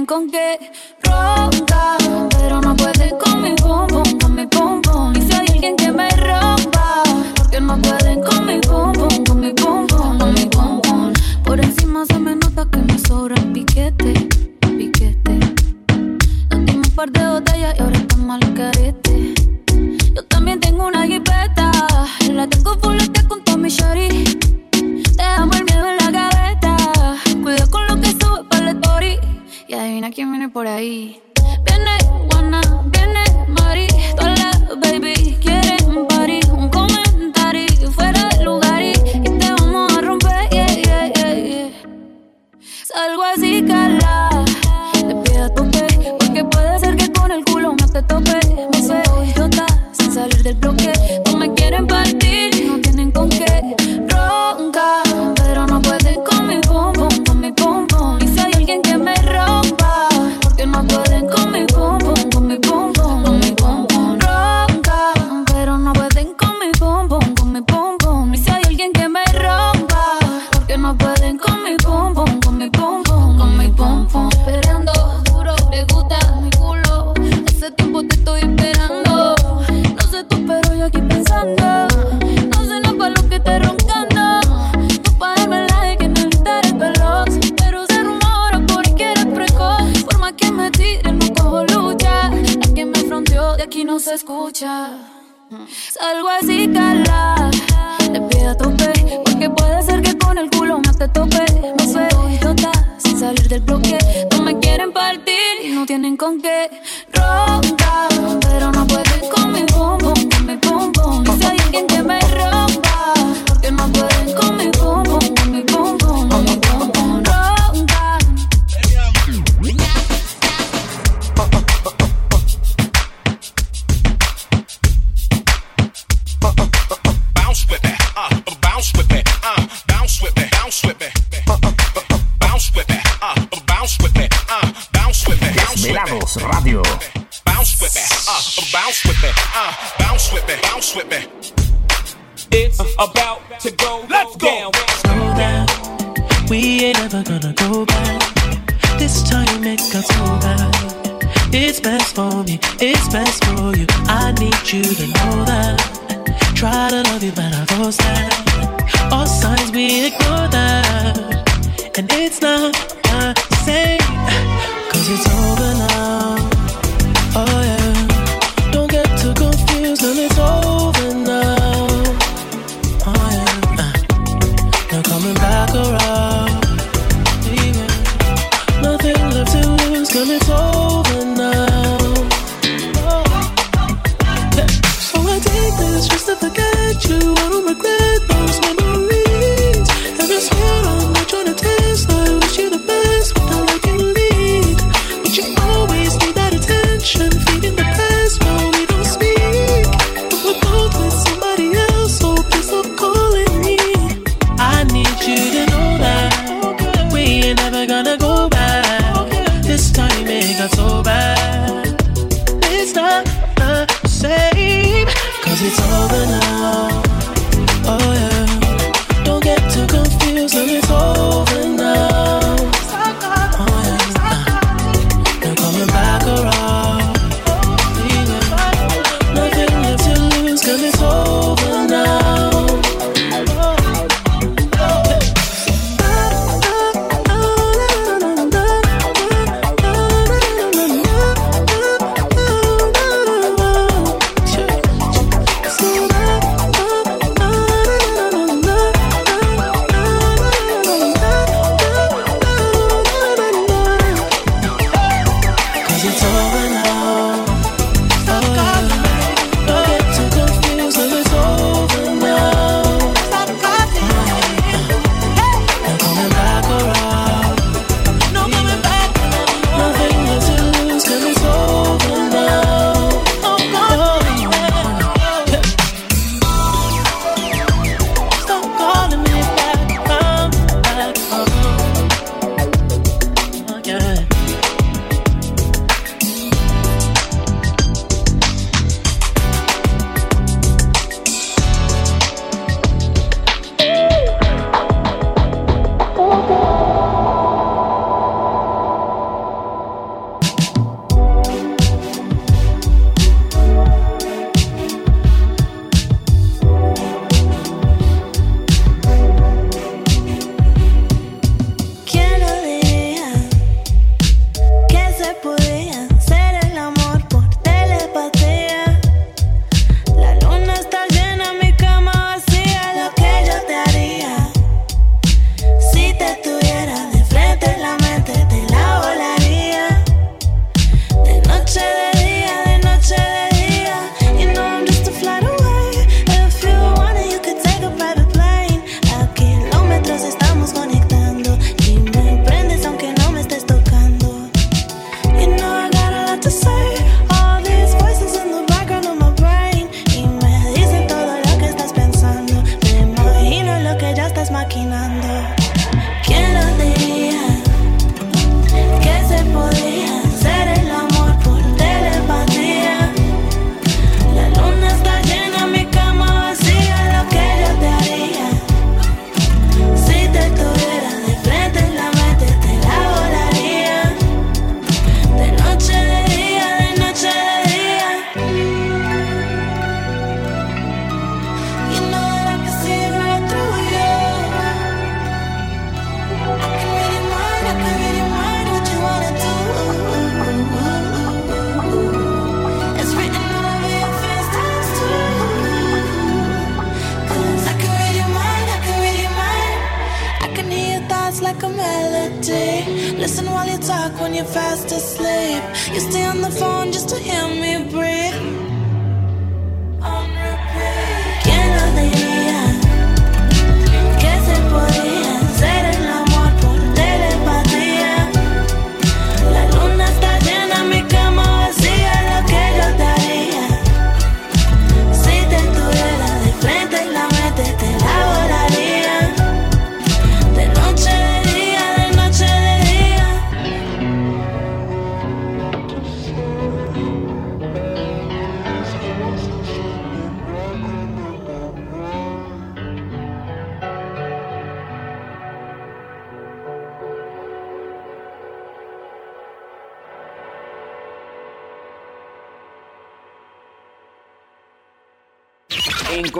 con que ronda. this just to forget you. I don't regret.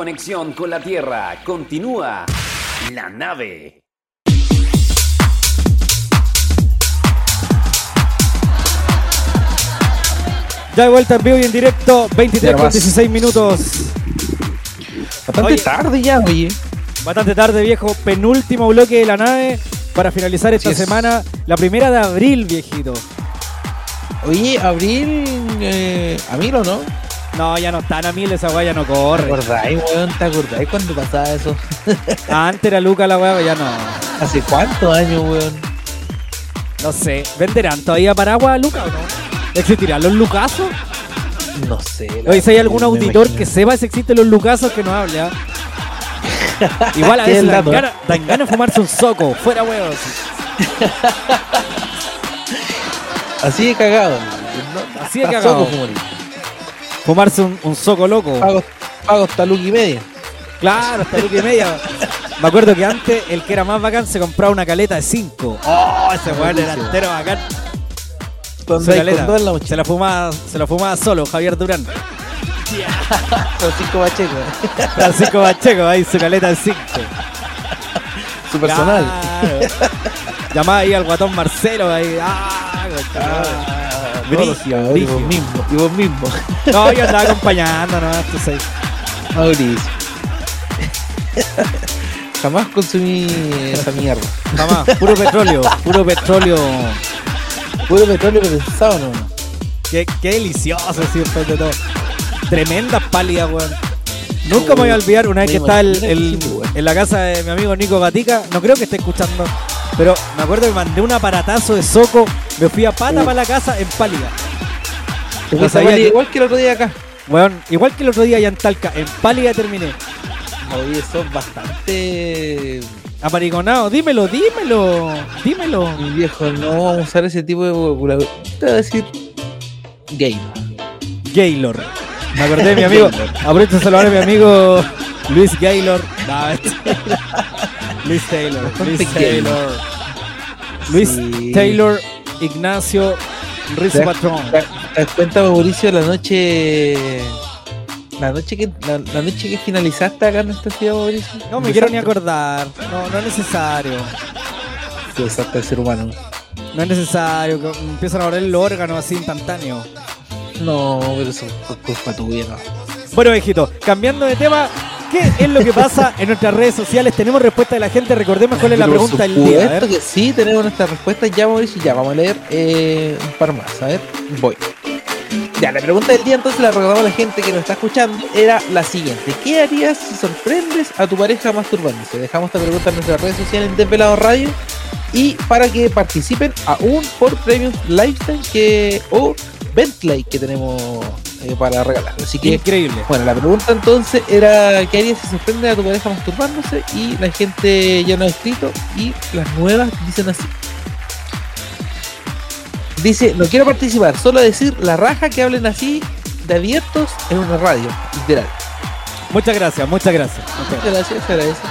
Conexión con la Tierra, continúa la nave. Ya de vuelta en vivo y en directo, 23 Ya con más. 16 minutos. Bastante Oye. tarde ya, oye. Bastante tarde, viejo. Penúltimo bloque de la nave para finalizar esta semana. La primera de abril, viejito. Oye, Abril, eh, a mí no, ¿no? Ya no están a mil, esa weá ya no ¿Te corre. acordáis, weón? ¿Te acordáis cuando pasaba eso? Antes era Luca la weá, ya no. ¿Hace cuántos años, weón? No sé. ¿Venderán todavía paraguas, Luca o no? ¿Existirán los lucazos? No sé. Oye, si hay algún auditor imagino. que sepa si existen los lucazos, que nos hable. ¿ah? Igual a ¿Qué es veces dan ganas fumarse un soco. Fuera huevos. Así de cagado. Así de cagado. Fumarse un, un soco loco. Pago, pago hasta luca y media. Claro, hasta luca y media. Me acuerdo que antes el que era más bacán se compraba una caleta de 5. Oh, ese weón era entero bacán. Su caleta. con la. Se la fumaba, se la fumaba solo, Javier Durán. Francisco Pacheco. Francisco Pacheco, ahí su caleta de 5. Su personal. Llamaba ahí al guatón Marcelo ahí. Ah, Ah, Los jugadores, y vos mismo. Y vos mismo. No, yo andaba acompañando, no, tú sabes. Mauricio. Jamás consumí esa mierda. Jamás, puro petróleo, puro petróleo. Puro petróleo pensado, no. Qué, qué delicioso, sí, después de todo. Tremendas pálidas, weón. Nunca me voy a olvidar una vez que estaba el- el- en la casa de mi amigo Nico Gatica. No creo que esté escuchando. Pero me acuerdo que mandé un aparatazo de soco. Me fui a pata Uh. para la casa en pálida. No a sabía que- igual que el otro día acá. Weón, igual que el otro día allá en Talca, en pálida terminé. Oye, son bastante. Apariconado, dímelo, dímelo, dímelo. Mi viejo, no vamos a usar ese tipo de vocabulario. Te voy a decir. Gay. Gaylor. Me acordé de mi amigo. Aprovecho de saludar a mi amigo Luis Gaylor. No, es- Luis Taylor. Luis. Taylor. Luis Sí. Taylor Ignacio Rizzo ¿Te, Patrón. te- te das cuenta, Mauricio, la noche. La noche que la, la noche que finalizaste acá en esta ciudad, Mauricio? No me quiero ni acordar. No, no es necesario. Sí, exacto, el ser humano. No es necesario. que Empiezan a morir los órganos así instantáneos. No, pero eso es culpa tuya, no. Bueno, viejito, cambiando de tema, ¿qué es lo que pasa en nuestras redes sociales? Tenemos respuesta de la gente, recordemos cuál es la Pero pregunta del día. A supuesto ver. que sí, tenemos nuestras respuestas ya, Mauricio. Ya, vamos a leer eh, un par más. A ver, voy. Ya, la pregunta del día entonces la recordamos a la gente que nos está escuchando. Era la siguiente. ¿Qué harías si sorprendes a tu pareja masturbándose? Dejamos esta pregunta en nuestras redes sociales en Desvelado Radio. Y para que participen aún por premios Lifetime que, o Bentley que tenemos eh, para regalar. Así que Increíble. bueno, la pregunta entonces era ¿qué harías si sorprende a tu pareja masturbándose? Y la gente ya no ha escrito y las nuevas dicen así. Dice, no quiero participar, solo decir la raja que hablen así de abiertos en una radio, literal. Muchas gracias, muchas gracias. Muchas gracias, agradece.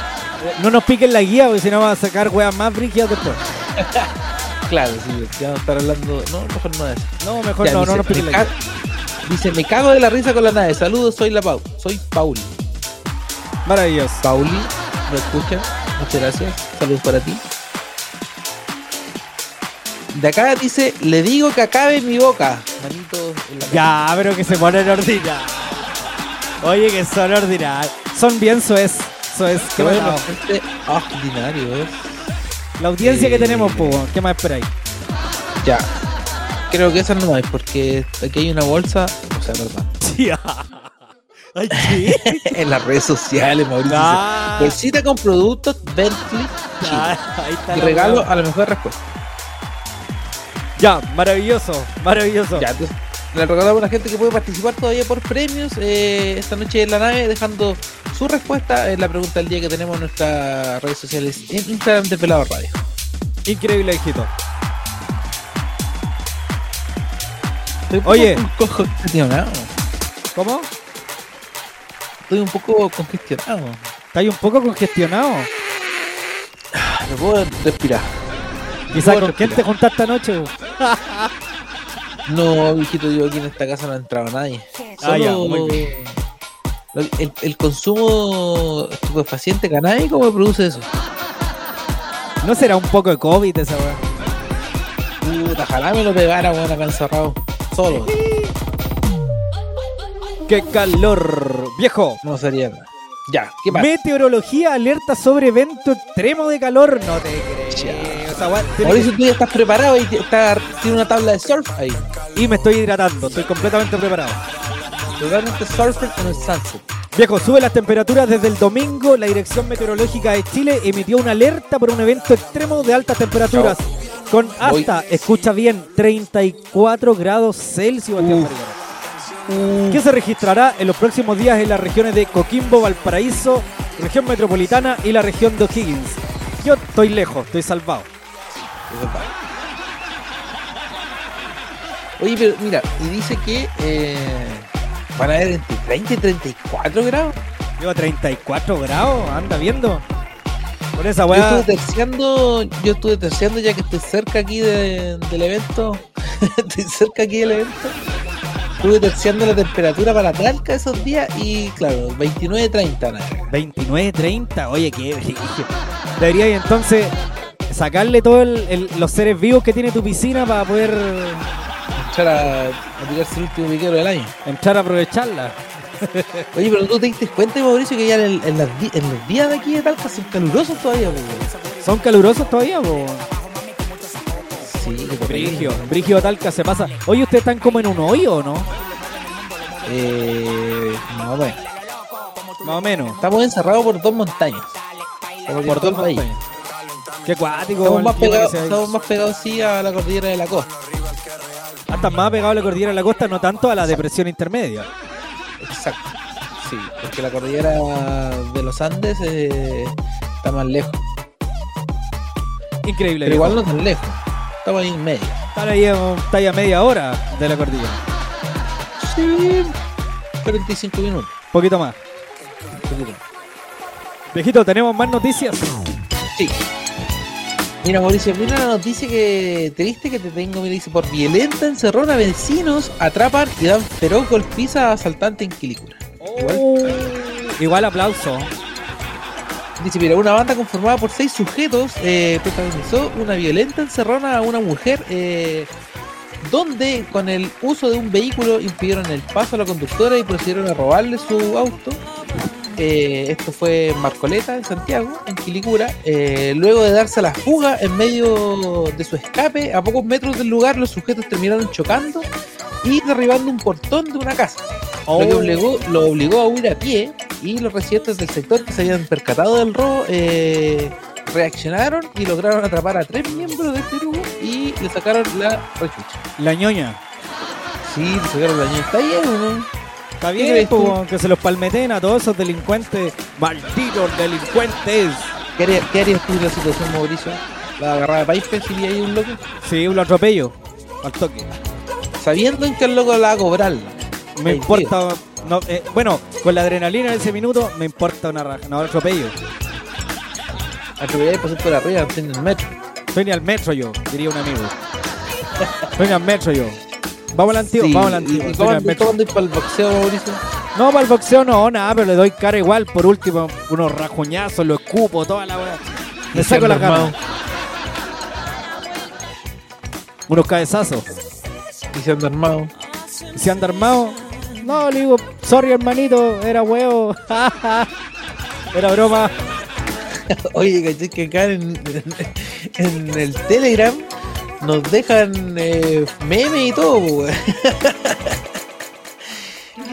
No nos piquen la guía, porque si no vamos a sacar weas más brígidas después. Claro, sí, ya vamos a estar hablando, no, mejor no es. No, mejor Ya, no, dice, no nos piquen la guía. Dice, me cago de la risa con la nave. Saludos, soy la Pau. Soy Pauli. Maravilloso. Pauli, ¿me escucha? Muchas gracias. Saludos para ti. De acá dice, le digo que acabe mi boca. Manito en la Ya, pero que se ponen ordinarios. Oye, que son ordinarios. Son bien soez. Soez. Qué Bueno, gente ordinario, ¿eh? La audiencia Eh, que tenemos, pues, ¿qué más esperáis? Ya. Creo que esa no es porque aquí hay una bolsa. O sea, perdón. Sí. Ay, ¿qué? en las redes sociales, Mauricio. Ah. Bolsita con productos Bentley. Ah, ahí está Y regalo a la mejor respuesta. Ya, maravilloso, maravilloso. Ya, entonces, le regalamos a la gente que puede participar todavía por premios eh, esta noche en la nave, dejando su respuesta en la pregunta del día que tenemos en nuestras redes sociales en Instagram de Pelado Radio. Increíble, hijito. Estoy un Oye. poco congestionado. ¿Cómo? Estoy un poco congestionado. ¿Estás un poco congestionado? No puedo respirar. Quizás puedo con quién te juntaste anoche. No, viejito, yo aquí en esta casa no ha entrado nadie. Ah, ya, Solo muy bien. el, el consumo estupefaciente canábico me produce eso. ¿No será un poco de COVID esa weá? Puta, ojalá me lo pegara, weón, acá encerrado. ¡Qué calor! Viejo, No sería nada. Ya, ¿qué pasa? meteorología alerta sobre evento extremo de calor. No te creo. Esa weá tiene Mauricio, tú ya estás preparado y está, tiene una tabla de surf ahí. Y me estoy hidratando, estoy completamente preparado. Totalmente surfer en el sunset. Viejo, sube las temperaturas desde el domingo. La Dirección Meteorológica de Chile emitió una alerta por un evento extremo de altas temperaturas. Con hasta, escucha bien, 34 grados Celsius. Que se registrará en los próximos días en las regiones de Coquimbo, Valparaíso, región metropolitana y la región de O'Higgins. Yo estoy lejos, estoy salvado. Oye, pero mira, y dice que eh, van a haber entre 30 y 34 grados. Lleva 34 grados, anda viendo. Con esa Yo weá. estuve terciando, yo estuve terciando ya que estoy cerca aquí de- del evento. estoy cerca aquí del evento. Estuve terciando la temperatura para Talca esos días y claro, 29-30 nada. 29, 30, oye, qué. Debería entonces sacarle todos los seres vivos que tiene tu piscina para poder a, a tirarse el último piquero del año. entrar a aprovecharla. Oye, pero tú te diste cuenta, Mauricio, que ya en, el- en las di- en los días de aquí de Talca son calurosos todavía, pues. ¿Son calurosos todavía, po? Sí. Brigio, Brigio Talca se pasa. Oye, ¿ustedes están como en un hoyo o no? Eh, no, bueno. Más o menos. Estamos encerrados por dos montañas. Como Por dos país. montañas. Qué cuático. Estamos más, se- estamos más pegados sí a la cordillera de la costa. Están más pegados a la cordillera de la costa, no tanto a la depresión intermedia. Exacto. Sí, porque la cordillera de los Andes eh, está más lejos. Increíble. Pero igual no tan lejos. Estamos ahí en medio. Están ahí a un- está ahí a media hora de la cordillera. Sí. 45 minutos. Poquito más. un poquito. Viejito, ¿tenemos más noticias? Sí. Mira, Mauricio, mira la noticia que triste que te tengo. Me dice: por violenta encerrona, vecinos atrapan y dan feroz golpiza a asaltante en Quilicura. Igual. Igual aplauso. Dice, mira, una banda conformada por seis sujetos eh, protagonizó una violenta encerrona a una mujer eh, donde con el uso de un vehículo impidieron el paso a la conductora y procedieron a robarle su auto. Eh, esto fue en Marcoleta, en Santiago, en Quilicura. Eh, luego de darse a la fuga en medio de su escape, a pocos metros del lugar, los sujetos terminaron chocando y derribando un portón de una casa. Lo que Oh. obligó, lo obligó a huir a pie y los residentes del sector que se habían percatado del robo eh, reaccionaron y lograron atrapar a tres miembros de este grupo y le sacaron la rechucha. La ñoña. Sí, le sacaron la ñoña. ¿Está bien o no? Está ¿Qué bien, po, que se los palmeten a todos esos delincuentes. Malditos delincuentes. ¿Qué harías, qué harías tú en la situación, Mauricio? ¿La agarraba de Pipe si vi ahí un loco? Sí, lo atropello. Al toque. Sabiendo en que el loco la va a cobrar. Me Ay, importa. No, eh, bueno, con la adrenalina en ese minuto me importa una raja. No, atropello. Atropellar y pasar por arriba, en el metro. Estoy ni al metro yo, diría un amigo. Estoy ni al metro yo. Vamos al antiguo, Sí, vamos al ¿Y, antiguo. y andas para el boxeo, Mauricio? No, para el boxeo no, nada, pero le doy cara igual. Por último, unos rajuñazos, lo escupo, toda la weá. Le saco la cara. Unos cabezazos. Y se anda armado. Y si anda armado, no, le digo, sorry hermanito, era huevo. era broma. Oye, caché que acá en, en el Telegram nos dejan eh, memes y todo, weón.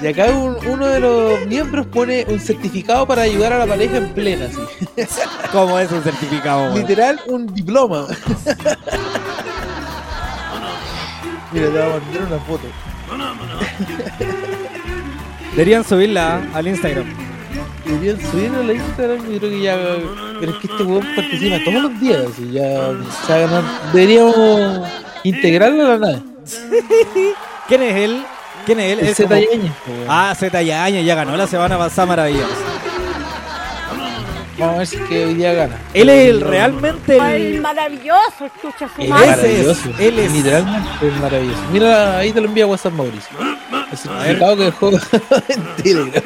Y acá un- uno de los miembros pone un certificado para ayudar a la pareja en plena, así. ¿Cómo es un certificado? Literal, un diploma. Mira, te voy a mandar una foto. Deberían subirla al Instagram. Deberían subirlo a la Instagram, yo creo que ya. Pero es que este weón participa todos los días, así ya. se va a ganar- Deberíamos integrarlo a la nave. ¿Quién es él? ¿Quién es él? El Es como-. Ah, Z ya ganó la semana pasada maravillosa. Vamos a ver si es que hoy día gana. Él es el, realmente El el... maravilloso, escucha su Es madre. maravilloso. él es- Literalmente es maravilloso. Mira, ahí te lo envía a WhatsApp Mauricio. El certificado que dejó en Telegram.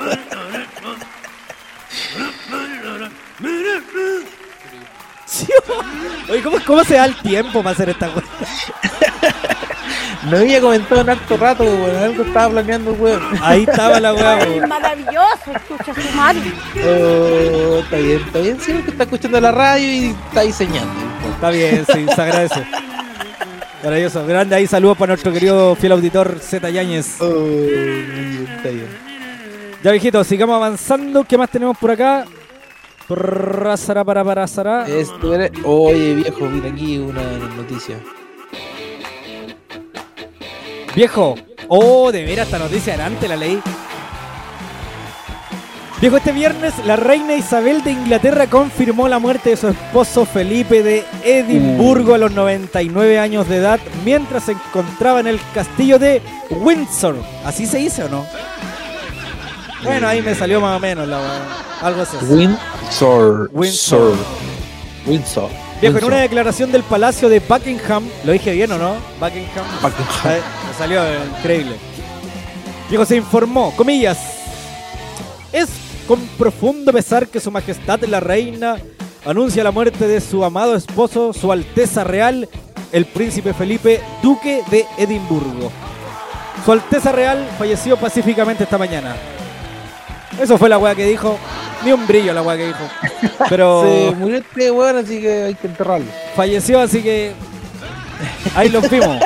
Oye, ¿cómo, ¿cómo se da el tiempo para hacer esta weá? No había comentado en harto rato, weón. Algo estaba planeando, weón. Ahí estaba la weá, El weón. maravilloso, escucha su madre. Oh, está bien, está bien. Sí, que está escuchando la radio y está diseñando. Está bien, sí, se agradece. Maravilloso. Grande ahí, saludos para nuestro querido fiel auditor Z Yáñez. Oh, está bien. Ya, viejito, sigamos avanzando. ¿Qué más tenemos por acá? Prrrasara para para sara. Esto era... Oye, viejo, mira aquí una noticia. Viejo. Oh, de veras, esta noticia era antes la leí. Viejo, este viernes la reina Isabel de Inglaterra confirmó la muerte de su esposo Felipe de Edimburgo a los 99 años de edad mientras se encontraba en el castillo de Windsor. ¿Así se dice o no? Bueno, ahí me salió más o menos la. Algo así. Windsor. Windsor. Windsor. Viejo, en una declaración del Palacio de Buckingham, lo dije bien o no? Buckingham. Buckingham. Eh, Me salió increíble. Viejo, se informó, comillas. Es con profundo pesar que su majestad la reina anuncia la muerte de su amado esposo, su alteza real, el príncipe Felipe, duque de Edimburgo. Su alteza real falleció pacíficamente esta mañana. Eso fue la weá que dijo. Ni un brillo la weá que dijo. Pero Se murió este weón, así que hay que enterrarlo. falleció, así que ahí los vimos.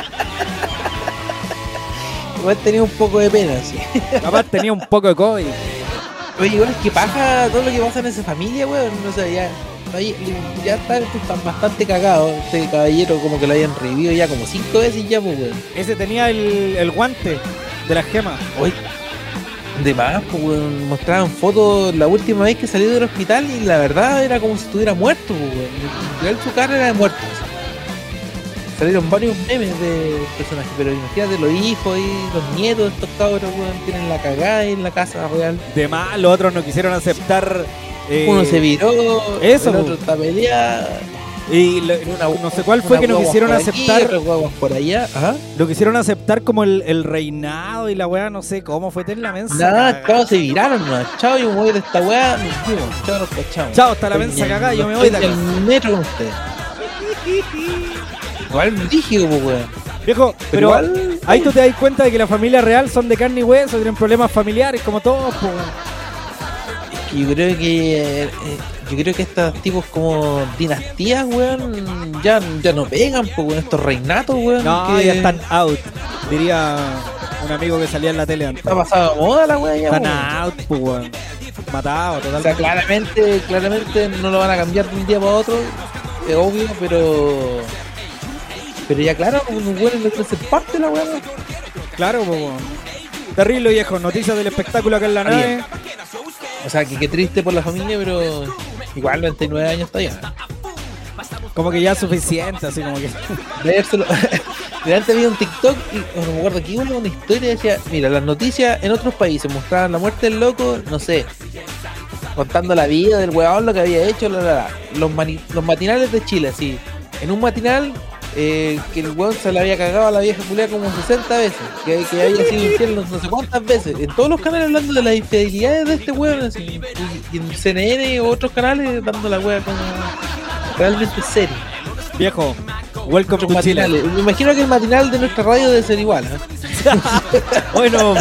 Igual tenía un poco de pena, sí. Capaz tenía un poco de COVID. Oye, igual es que paja todo lo que pasa en esa familia, weón. O sea, ya, ya está, están bastante cagados. Este caballero como que lo habían revivido ya como cinco veces ya, pues, weón. Ese tenía el, el guante de las gemas. Oye, de más, pues, weón. Mostraban fotos la última vez que salió del hospital y la verdad era como si estuviera muerto, pues, weón. Su cara era de muerto. Salieron varios memes de personajes, pero imagínate los hijos y los nietos de estos cabros, weón, tienen la cagada en la casa real. De más, los otros no quisieron aceptar. eh, Uno se viró, Eso, el po. otro está peleado. Y lo- no sé cuál fue que no quisieron por aquí, aceptar. guaguas por allá. Ajá. Lo quisieron aceptar como el, el reinado y la weá, no sé cómo fue ten la mensa. Nada, todos se viraron. Chao, yo me voy de esta weá, nos fuimos. Chao, nos cachamos. Chao, hasta la mensa en- cagada, yo me voy de acá. metro con ustedes. Igual rígido, pues, weón. Viejo, Pero pero, igual- ahí tú te das cuenta de que la familia real son de carne y hueso, tienen problemas familiares como todos. po. Que Yo creo que. eh, yo creo que estos tipos como dinastías, weón, ya, ya no pegan, pues, weón. Estos reinatos, weón. No, que ya están out, diría un amigo que salía en la tele antes. Está pasado de moda la weá ya, Están weón. out, pues, weón. Matado, O sea, totalmente. claramente, claramente no lo van a cambiar de un día para otro, es obvio, pero. Pero ya claro, un weón ofrece parte de la weá. ¿no? Claro, pues, weón. Terrible viejo, noticias del espectáculo acá en la nave. O sea, que qué triste por la familia, pero igual 99 años está bien. Como que ya es suficiente, así como que. Leérselo. Delante había un TikTok y no me acuerdo aquí una, una historia decía, mira, las noticias en otros países mostraban la muerte del loco, no sé, contando la vida del huevón, lo que había hecho, la, la, la. Los, mani- los matinales de Chile, así. En un matinal eh, que el huevón se le había cagado a la vieja culia como 60 veces, que, que había sido infiel no, sé cuántas veces. En todos los canales hablando de las infidelidades de este así. Y, en CNN u otros canales dando la hueá como realmente serio. Viejo, welcome Otros to Chile. Me imagino que el matinal de nuestra radio debe ser igual. ¿eh? Bueno,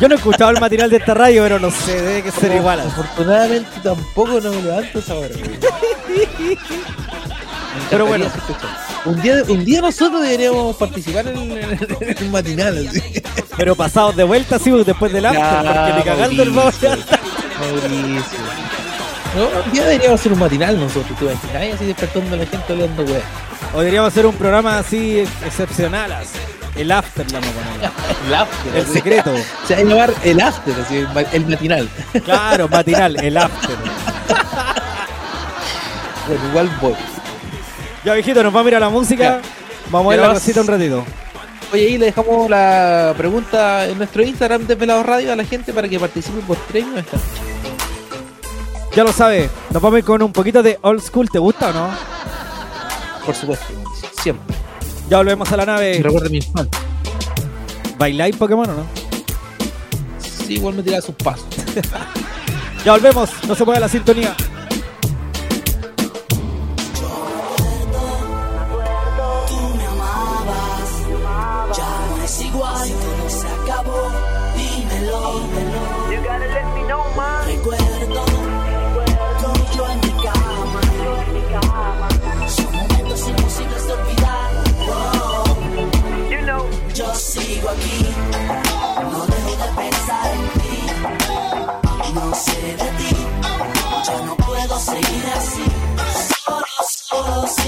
yo no he escuchado el material de esta radio, pero no sé, debe que ser igual. Afortunadamente tampoco no me levanto esa hora. Pero bueno, un día, un día nosotros deberíamos participar en, en- en el matinal. así. Pero pasados de vuelta, sí, después del after, Ya, porque ni cagando el vamos. No, un día deberíamos hacer un matinal nosotros, tú ahí así despertando a la gente hablando weá. O deberíamos hacer un programa así ex- excepcional. así. El after, la. El after. El secreto. Se va a llamar el after, así, el matinal. Claro, matinal, el after. Bueno, igual voy. Ya, viejito, nos vamos a ir a la música. Vamos a ver la vas. cosita un ratito. Oye, ahí le dejamos la pregunta en nuestro Instagram de Pelado Radio a la gente para que participe por premio esta noche. Ya lo sabes, nos vamos a ir con un poquito de old school. ¿Te gusta o no? Por supuesto, siempre. Ya volvemos a la nave. Recuerda mi infancia. ¿Bailáis Pokémon o no? Sí, igual me tiraba sus pasos. Ya volvemos, no se mueve la sintonía.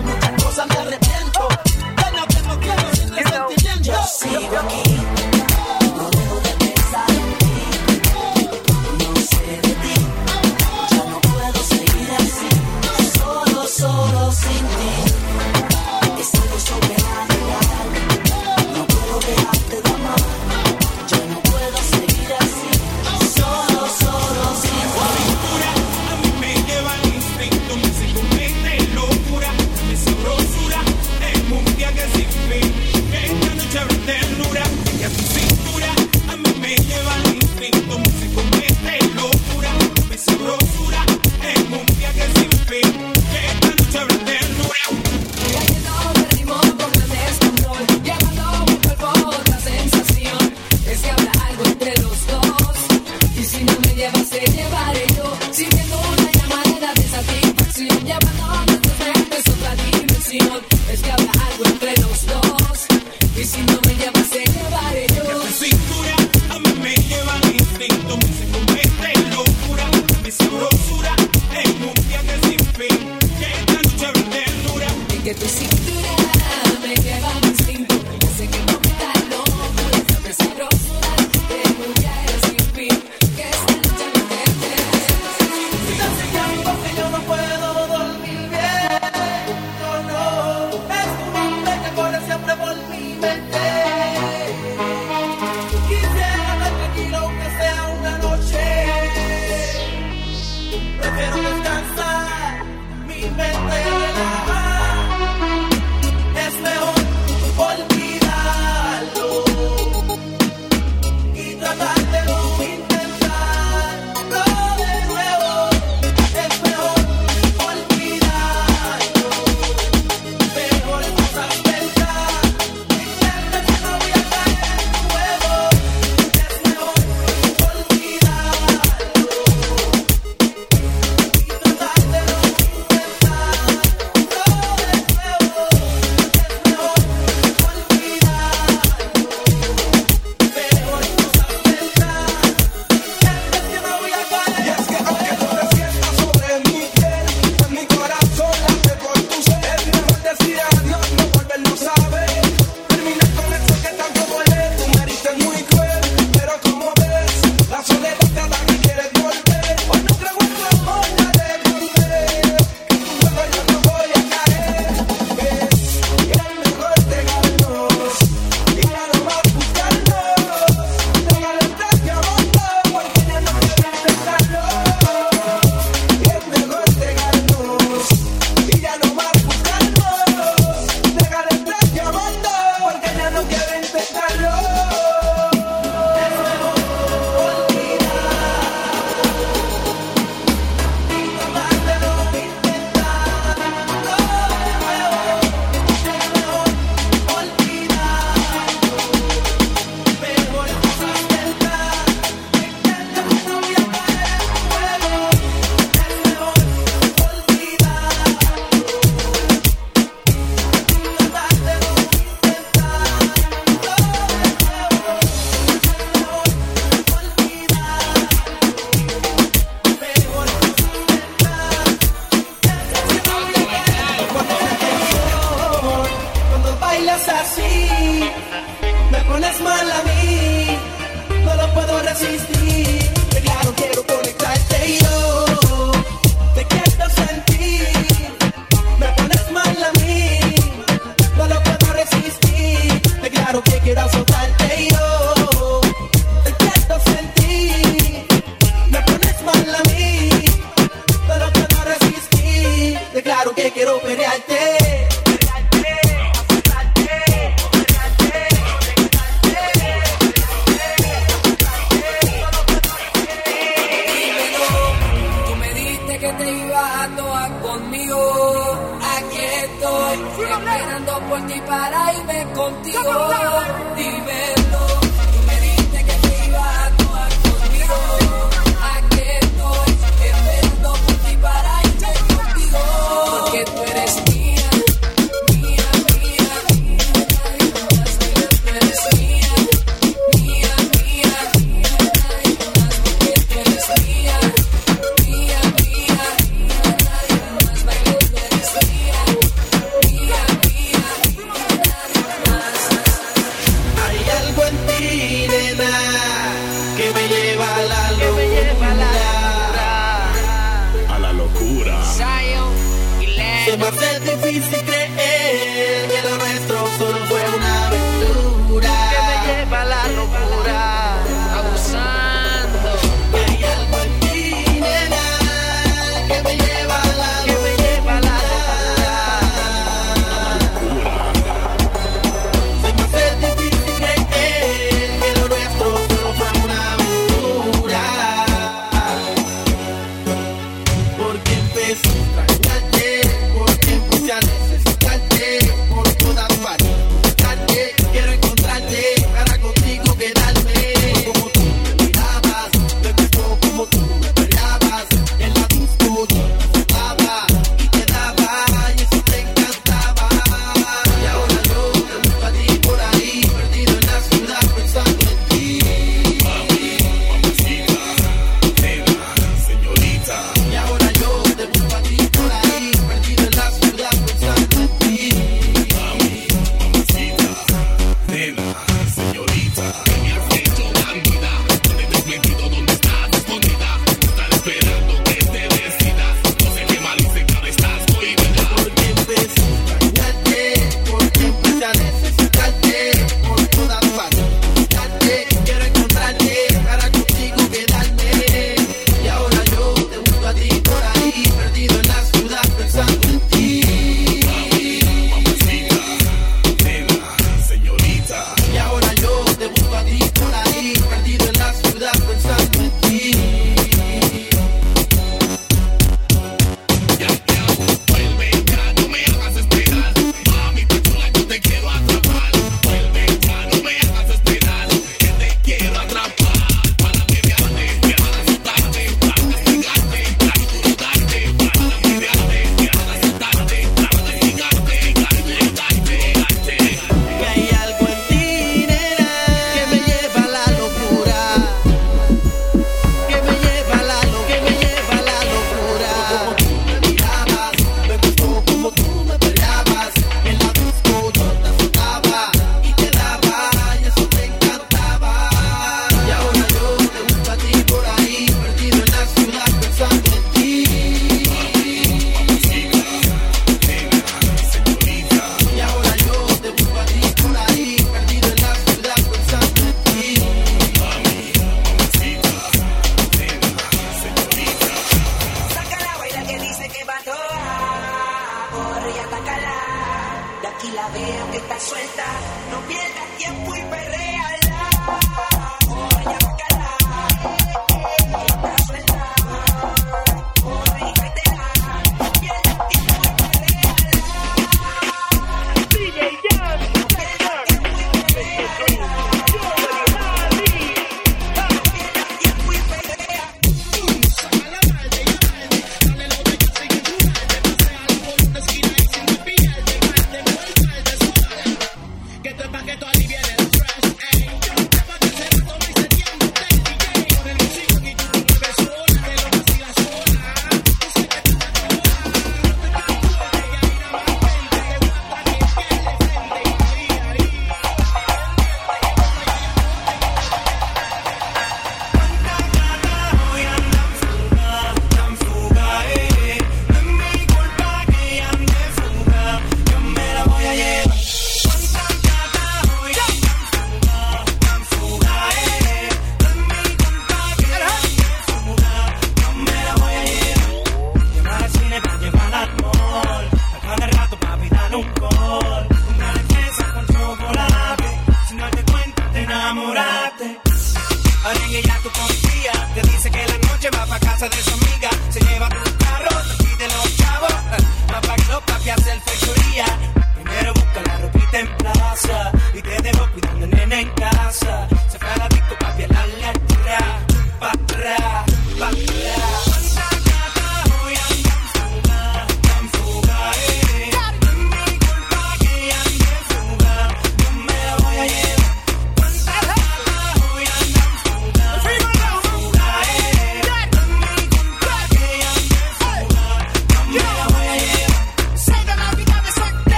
miento. De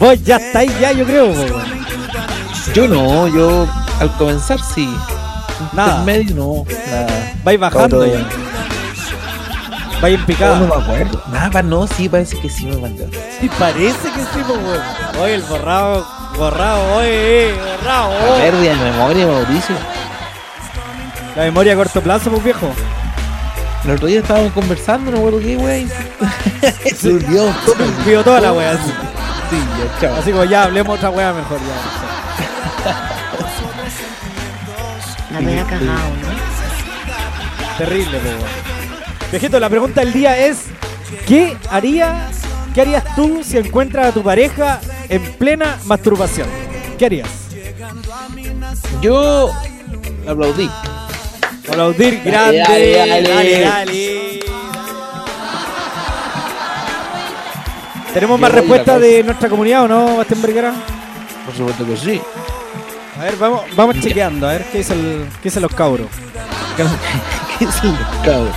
Vos ya estáis ya, yo creo. Yo no, yo al comenzar sí. Nada. En medio no, nada. Vais bajando Todo. ya. Vais en. No me acuerdo. Nada, no, sí, parece que sí me mandó. Sí, parece que sí, pues, Oye, el borrado, borrado, oye, eh, borrado. La oh. pérdida de memoria, Mauricio. La memoria a corto plazo, pues, viejo. El otro día estábamos conversando, no me acuerdo qué, wey. Se olvidó. Se olvidó toda la wea. Así como ya hablemos otra hueá mejor ya. La pena cagado, ¿no? Terrible, pues. Vegeto, la pregunta del día es ¿qué haría, qué harías tú si encuentras a tu pareja en plena masturbación? ¿Qué harías? Yo aplaudí. Aplaudir grande. dale, dale. dale. dale. ¿Tenemos más respuestas de nuestra comunidad o no, Bastián Vergara? Por supuesto que sí. A ver, vamos, vamos chequeando, a ver qué dicen el, qué es los cabros. ¿Qué dicen los cabros?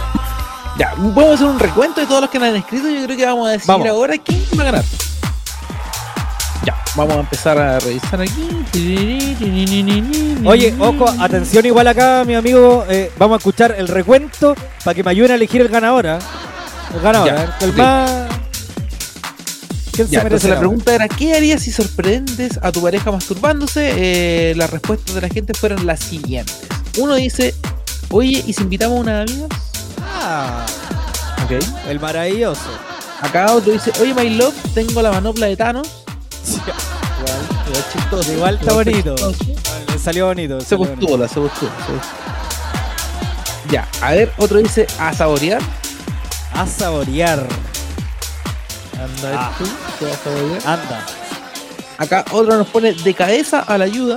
Ya, vamos hacer un recuento de todos los que nos han escrito. Yo creo que vamos a decir ahora quién va a ganar. Ya, vamos a empezar a revisar aquí. Oye, ojo, atención igual acá, mi amigo. Eh, vamos a escuchar el recuento para que me ayuden a elegir el ganador. ¿eh? El ganador, ya, ¿eh? el más ¿Quién se Ya, merece entonces la pregunta era, ¿qué harías si sorprendes a tu pareja masturbándose? Eh, las respuestas de la gente fueron las siguientes. Uno dice, oye, ¿y si invitamos a unas amigas? Ah, Ok. el maravilloso. Acá otro dice, oye, my love, tengo la manopla de Thanos. Igual, igual chistoso. Igual está bonito. chistoso. Le salió bonito. Se se postula, se postula. Ya, a ver, otro dice, a saborear. A saborear. Anda, Ah. tú, ¿qué vas a? Anda. Acá otro nos pone de cabeza a la ayuda.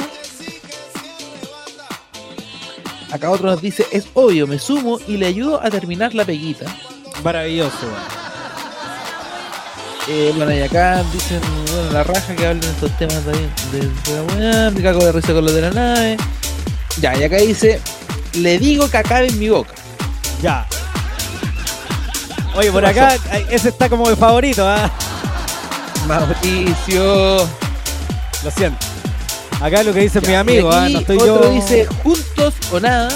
Acá otro nos dice, es obvio, me sumo y le ayudo a terminar la peguita. Maravilloso. Eh, bueno, y acá dicen, bueno, la raja que hablen estos temas también de, de la weá, me cago de risa con lo de la nave. Ya, y acá dice, le digo que acabe en mi boca. Ya. Oye, por ¿Qué acá, ese está como de favorito, ¿ah? Mauricio. Lo siento. Acá lo que Ya, amigos, y ¿ah? No estoy otro yo. dice juntos o nada.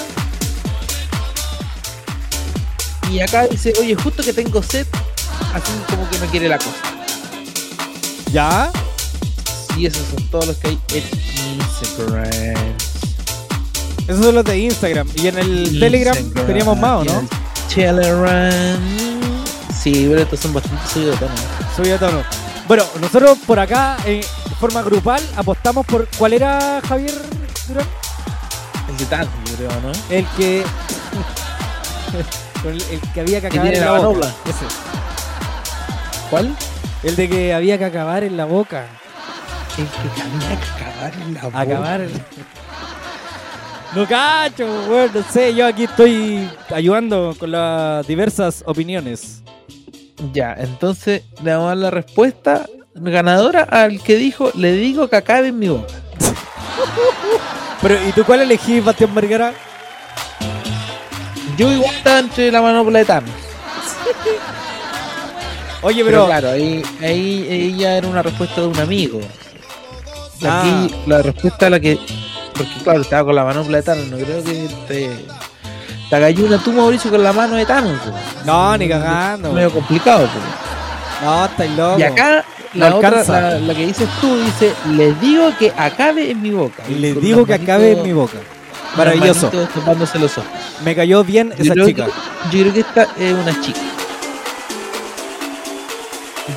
Y acá dice, oye, justo que tengo sed, así como que no quiere la cosa. ¿Ya? Y esos son todos los que hay en Instagram. Esos son los de Instagram. Y en el Telegram teníamos más, ¿o y no? el Telegram. Sí, pero estos son bastante subidos de tono. Subí de tono. Bueno, nosotros por acá, eh, de forma grupal, apostamos por. ¿Cuál era Javier Durán? El de tanto, yo creo, ¿no? El que. el, el que había que acabar en la la boca. Ese. ¿Cuál? El de que había que acabar en la boca. El que había que acabar en la boca. Acabar. No cacho, weón, no sé, yo aquí estoy ayudando con las diversas opiniones. Ya, entonces le vamos a dar la respuesta ganadora al que dijo, le digo que acabe en mi boca. Pero, ¿y tú cuál elegís, Bastián Vergara? Yo igual estaba entre la manopla de Thanos. Oye, Pero pero, claro, ahí, ahí, ahí ya era una respuesta de un amigo. Ah. Aquí la respuesta a la que. Porque claro, estaba con la manopla de Thanos, no creo que te. Te hagáis una tú, Mauricio, con la mano de Thanos. no, ni cagando. Es medio complicado. po. No, estáis loco. Y acá No la otra, la, la que dices tú, dice, les digo que acabe en mi boca. Le Con digo que acabe en mi boca. Maravilloso. los ojos. Me cayó bien Yo esa chica. que- yo creo que esta es una chica.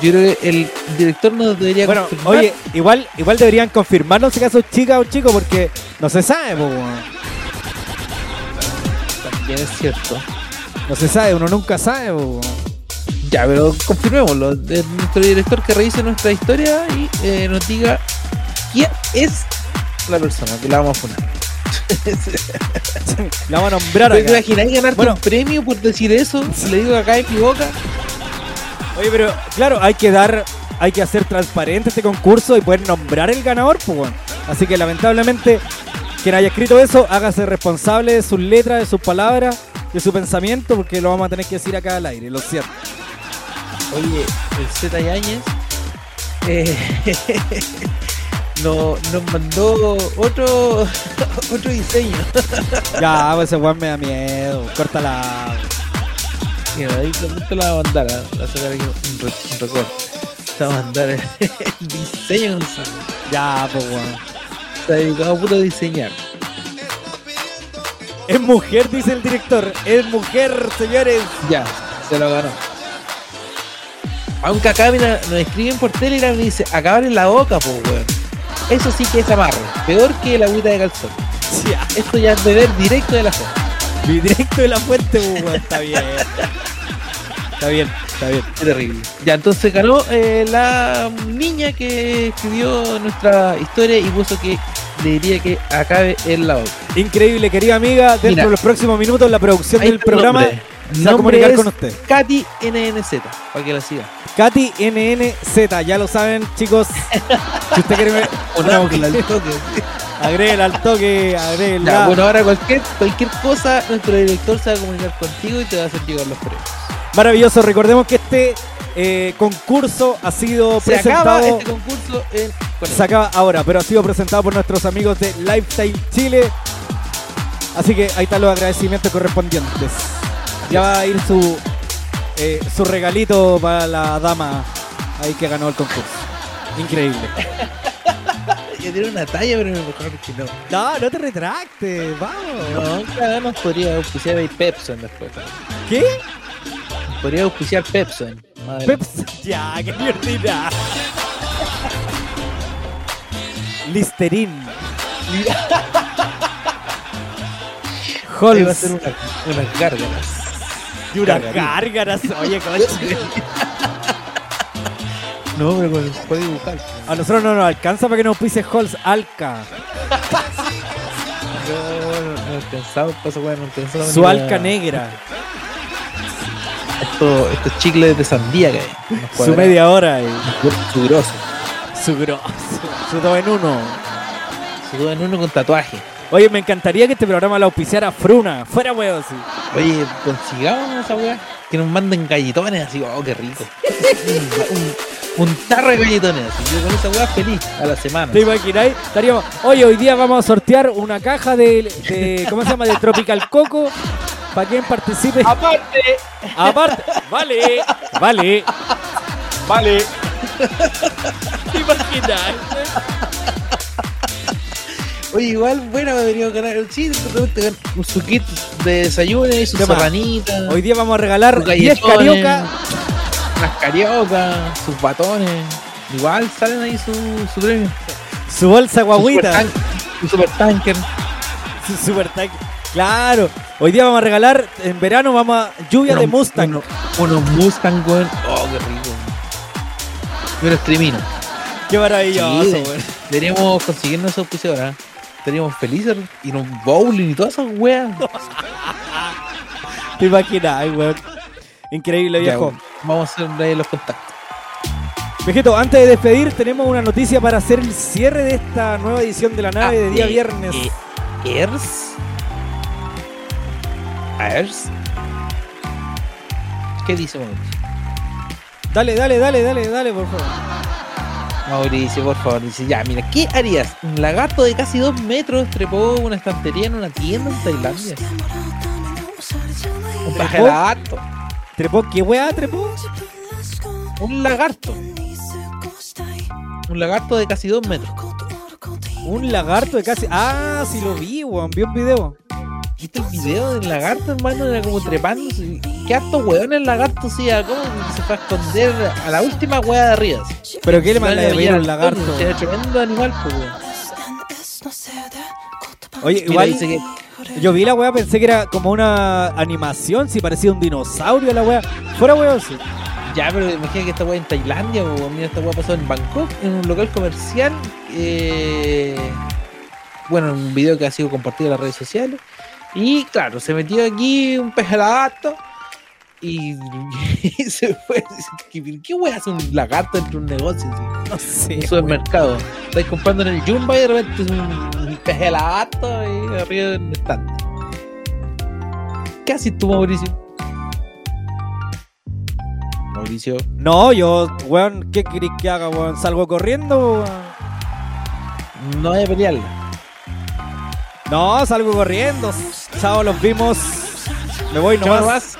Yo creo que el director nos debería Bueno, confirmar. oye, igual, igual deberían confirmarnos si acaso es chica o chico, porque no se sabe, po, También es cierto. No se sabe, uno nunca sabe. Ya, pero confirmémoslo. Es nuestro director que revise nuestra historia y eh, nos diga quién es la persona que la vamos a poner. La vamos a nombrar ¿Te imagináis ganarte Bueno. un premio por decir eso? Si le digo que acá boca. Oye, pero claro, hay que dar, hay que hacer transparente este concurso y poder nombrar el ganador, pues bueno. Así que lamentablemente, quien haya escrito eso, hágase responsable de sus letras, de sus palabras, de su pensamiento, porque lo vamos a tener que decir acá al aire, lo cierto. Oye, el Z Yáñez eh, no- nos mandó otro otro diseño. Ya, pues ese weón me da miedo, córtala. Mira, ahí te la va a mandar, va a sacar aquí un, re- un recorte. Te va a mandar el, el diseño. Gonzalo. Ya, pues weón. Está dedicado a puro diseñar. Es mujer, dice el director. Es mujer, señores. Ya, se lo ganó. Aunque acá mira, nos escriben por Telegram y dice, acabar en la boca, pues weón. Eso sí que es amarre. Peor que la agüita de calzón. Esto ya es beber directo de la fuente. Directo de la fuente, pues, weón. Está bien. Está bien, está bien. Qué terrible. Ya, entonces ganó eh, la niña que escribió nuestra historia y puso que le diría que acabe en la boca. Increíble, querida amiga. Dentro Mira. de los próximos minutos, la producción del programa nombre. se va a comunicar es con usted. Katy NNZ, para que la siga. Katy NNZ, ya lo saben, chicos. Si usted quiere ver mujer, al toque. Ya, bueno, ahora cualquier, cualquier cosa, nuestro director se va a comunicar contigo y te va a hacer llegar los premios. Maravilloso, recordemos que este eh, concurso ha sido Se presentado. acaba este concurso en... Se acaba ahora, pero ha sido presentado por nuestros amigos de Lifestyle Chile. Así que ahí están los agradecimientos correspondientes. Ya va a ir su, eh, su regalito para la dama ahí que ganó el concurso. Increíble. Yo tiene una talla, pero mejor que no. No, no te retractes, vamos. No, cada nos podría auspiciar ahí Pepson después. ¿Qué? Podría auspiciar Pepson. Pepsi. Ya, qué divertida. Listerín. Ahí va a ser una, unas gárgaras. Y unas gárgaras. Oye, coche. No, pero con el código bucal. A nosotros no nos alcanza para que nos pise Halls Alca. No, no, no alcanzaba, pasa, no alcanzaba Su ni alca negra. Estos, estos chicles de sandía que hay. Su media hora. Y Su grosso. su grosso. Su dos en uno. Su dos en uno con tatuaje. Oye, me encantaría que este programa lo auspiciara Fruna. Fuera, weón, sí. Oye, consigamos esa weá. Que nos manden galletones así, oh, qué rico. un, un, un tarro de galletones. Yo con esa weá feliz a la semana. ¿Te imagináis? Estaríamos, oye, hoy día vamos a sortear una caja de, de ¿cómo se llama? De Tropical Coco. Para quien participe. Aparte. Aparte. Vale. Vale. Vale. ¿Te imagináis? Oye, igual, bueno, ganar. Sí, de repente ganar su kit de desayuno y sus ¿Qué más? sabanitas. Hoy día vamos a regalar sus 10 galletones, carioca. Unas cariocas, sus batones. Igual salen ahí su, su premio. Su bolsa guaguita. Su supertan- Su super tanker. Su super tank. Claro. Hoy día vamos a regalar, en verano vamos a lluvia de Mustang. Unos Mustang, weón. Oh, qué rico. Y unos triminos. Qué maravilloso, Sí, weón. Deberíamos conseguirnos esos auspiciadores. Estaríamos felices y un bowling y todas esas weas. Te imaginas, weón. Increíble, viejo. Vamos a hacer los contactos. Viejito, antes de despedir, tenemos una noticia para hacer el cierre de esta nueva edición de la nave de día eh, viernes. eh, ¿Ers? ¿Ers? ¿Qué dice Mauricio? Dale, dale, dale, dale, dale, por favor. Mauricio, por favor, dice, ya, mira, ¿qué harías? Un lagarto de casi dos metros trepó una estantería en una tienda en Tailandia. Un paje de ¿Trepó? ¿Qué weá trepó? Un lagarto. Un lagarto de casi dos metros. Un lagarto de casi. Ah, sí lo vi, weón. Vi un video. ¿Viste el video del lagarto, hermano? Era como trepando. Qué harto weón el lagarto, sí, cómo se fue a esconder a la última wea de arriba. así. ¿Pero qué le manda de ver a un veía lagarto? Era tremendo animal, pues, weón. Oye, Mira, igual. dice que Yo vi la weá, pensé que era como una animación, si parecía un dinosaurio la weá. Fuera weón, sí. Ya, pero imagina que esta weá en Tailandia, o mira, esta weá pasó en Bangkok, en un local comercial. eh, bueno, un video que ha sido compartido en las redes sociales. Y claro, se metió aquí un pez lagarto y, y se fue. ¿Qué, qué weá hace un lagarto dentro de un negocio? así? No sé. un supermercado. Estáis comprando en el Jumbo y de repente es un, un pez de lagarto ahí arriba del estante. ¿Qué haces tú, Mauricio? Mauricio. No, yo, weón, ¿qué querés que haga, weón? ¿Salgo corriendo, weón? No hay a pelearla. No, salgo corriendo. Chao, los vimos. Me voy Chao nomás. nomás.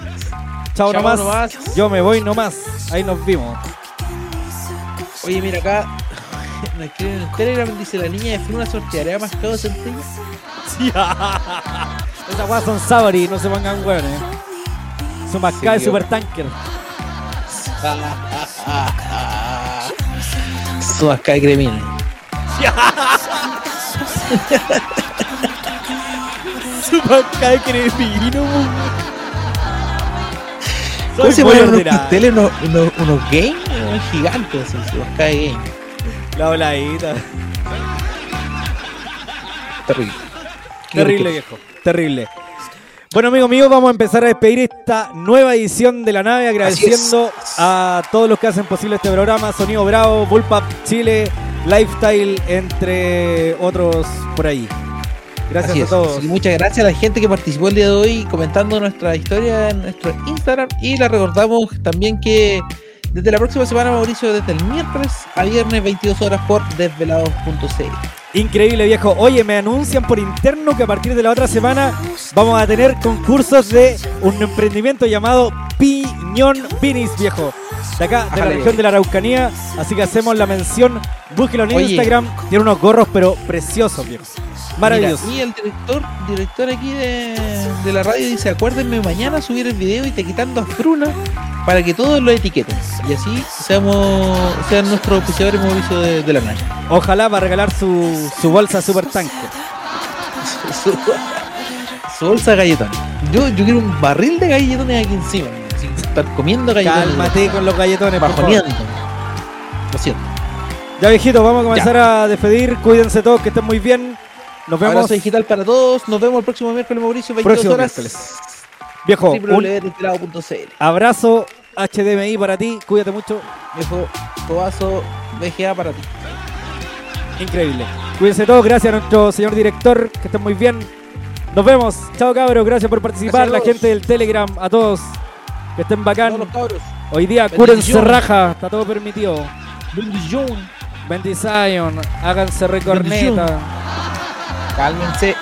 Chao Chao nomás. nomás. Yo me voy nomás. Ahí nos vimos. Oye, mira acá. En el Telegram, dice la niña de Fruna sorteará más cagos centellas. Esas weas son Sabori, no se pongan weón, eh. Su mascada de Sí, super tanker. Su de cremines. Su mascada de cremino. ¿Cómo se ponen unos unos, unos, games? Unos gigantes, su de game. La voladita. Terrible. Terrible, viejo. Terrible. Bueno, amigos míos, vamos a empezar a despedir esta nueva edición de la nave, agradeciendo a todos los que hacen posible este programa, Sonido Bravo, Bullpap Chile, Lifestyle, entre otros por ahí. Gracias Así a todos. Que muchas gracias a la gente que participó el día de hoy comentando nuestra historia en nuestro Instagram. Y les recordamos también que desde la próxima semana, Mauricio, desde el miércoles a viernes, 22 horas por desvelados.cl. Increíble viejo. Oye, me anuncian por interno que a partir de la otra semana vamos a tener concursos de un emprendimiento llamado Piñón Vinis, viejo. De acá, de la región de la Araucanía. Así que hacemos la mención. Búsquelo en Oye. Instagram. Tiene unos gorros, pero preciosos, viejo. Maravilloso. Mira, y el director, director aquí de, de la radio dice, acuérdenme mañana subir el video y te quitando a Fruna para que todos lo etiqueten. Y así seamos, sean nuestros auspiciadores Mauricio de, de la Naya. Ojalá va a regalar su, su bolsa super tanque. su, su bolsa de galletones. Yo, yo quiero un barril de galletones aquí encima. Sin estar comiendo galletones. Cálmate con los galletones, por favor. Bajoneando. Lo siento. Ya viejito, vamos a comenzar a despedir. Cuídense todos, que estén muy bien. Nos vemos. Abrazo digital para todos. Nos vemos el próximo miércoles, Mauricio, 22 Próximo horas. miércoles. Viejo, un abrazo HDMI para ti. Cuídate mucho. Viejo, cobazo VGA para ti. Increíble. Cuídense todos. Gracias a nuestro señor director. Que estén muy bien. Nos vemos. Chao, cabros. Gracias por participar. Gracias La gente del Telegram. A todos. Que estén bacán. Todos los cabros. Hoy día, cúrense raja. Está todo permitido. Bendición. Bendición. Háganse recorneta. Cálmense.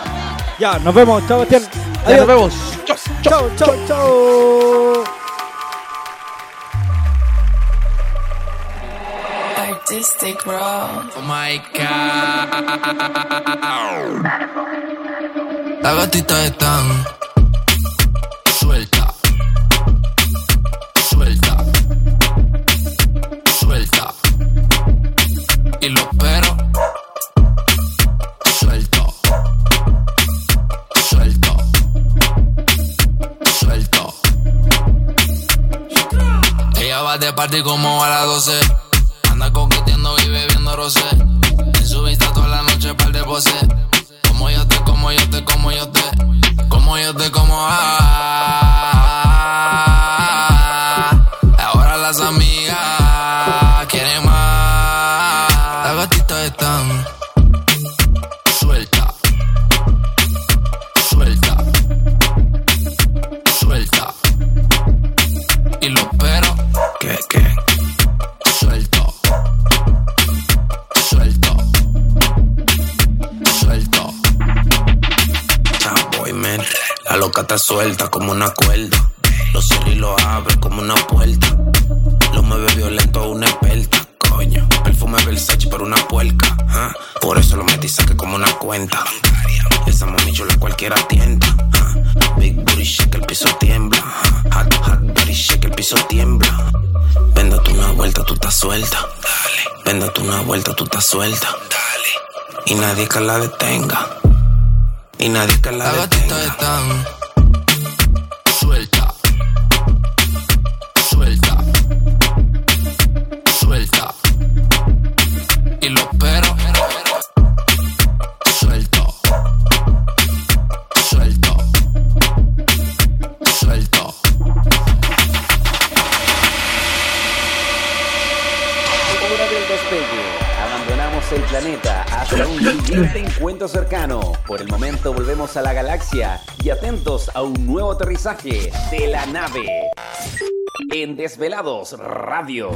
Ya, nos vemos. Chao, Bastián. Ya Adiós. nos vemos. Chau, Chao, chao, chao. Artistic Raw. Oh my god. Las gatitas están suelta, De party como a las 12. Anda coqueteando y bebiendo rosé. En su vista toda la noche par de pose. Como yo te, como yo te, como yo te. Como yo te, como ah. Está suelta como una cuerda. Los y lo abre como una puerta. Lo mueve violento una experta, coño. Perfume Versace por una puerca. ah. Por eso lo metí saque como una cuenta. Esa mami chula cualquiera tienda. ah. Big booty shake, el piso tiembla. ah. Hot, hot body shake, el piso tiembla. Véndate una vuelta, tú estás suelta. Dale. Véndate una vuelta, tú estás suelta. Dale. Y nadie que la detenga. Y nadie que la detenga. están suelta. Suelta. Suelta. Y los perros. Suelto. Suelto. Suelto. Hora del despegue. Abandonamos el planeta hasta un siguiente encuentro cercano. Por el momento volvemos a la galaxia y atentos a un nuevo aterrizaje de la nave. En Desvelados Radio.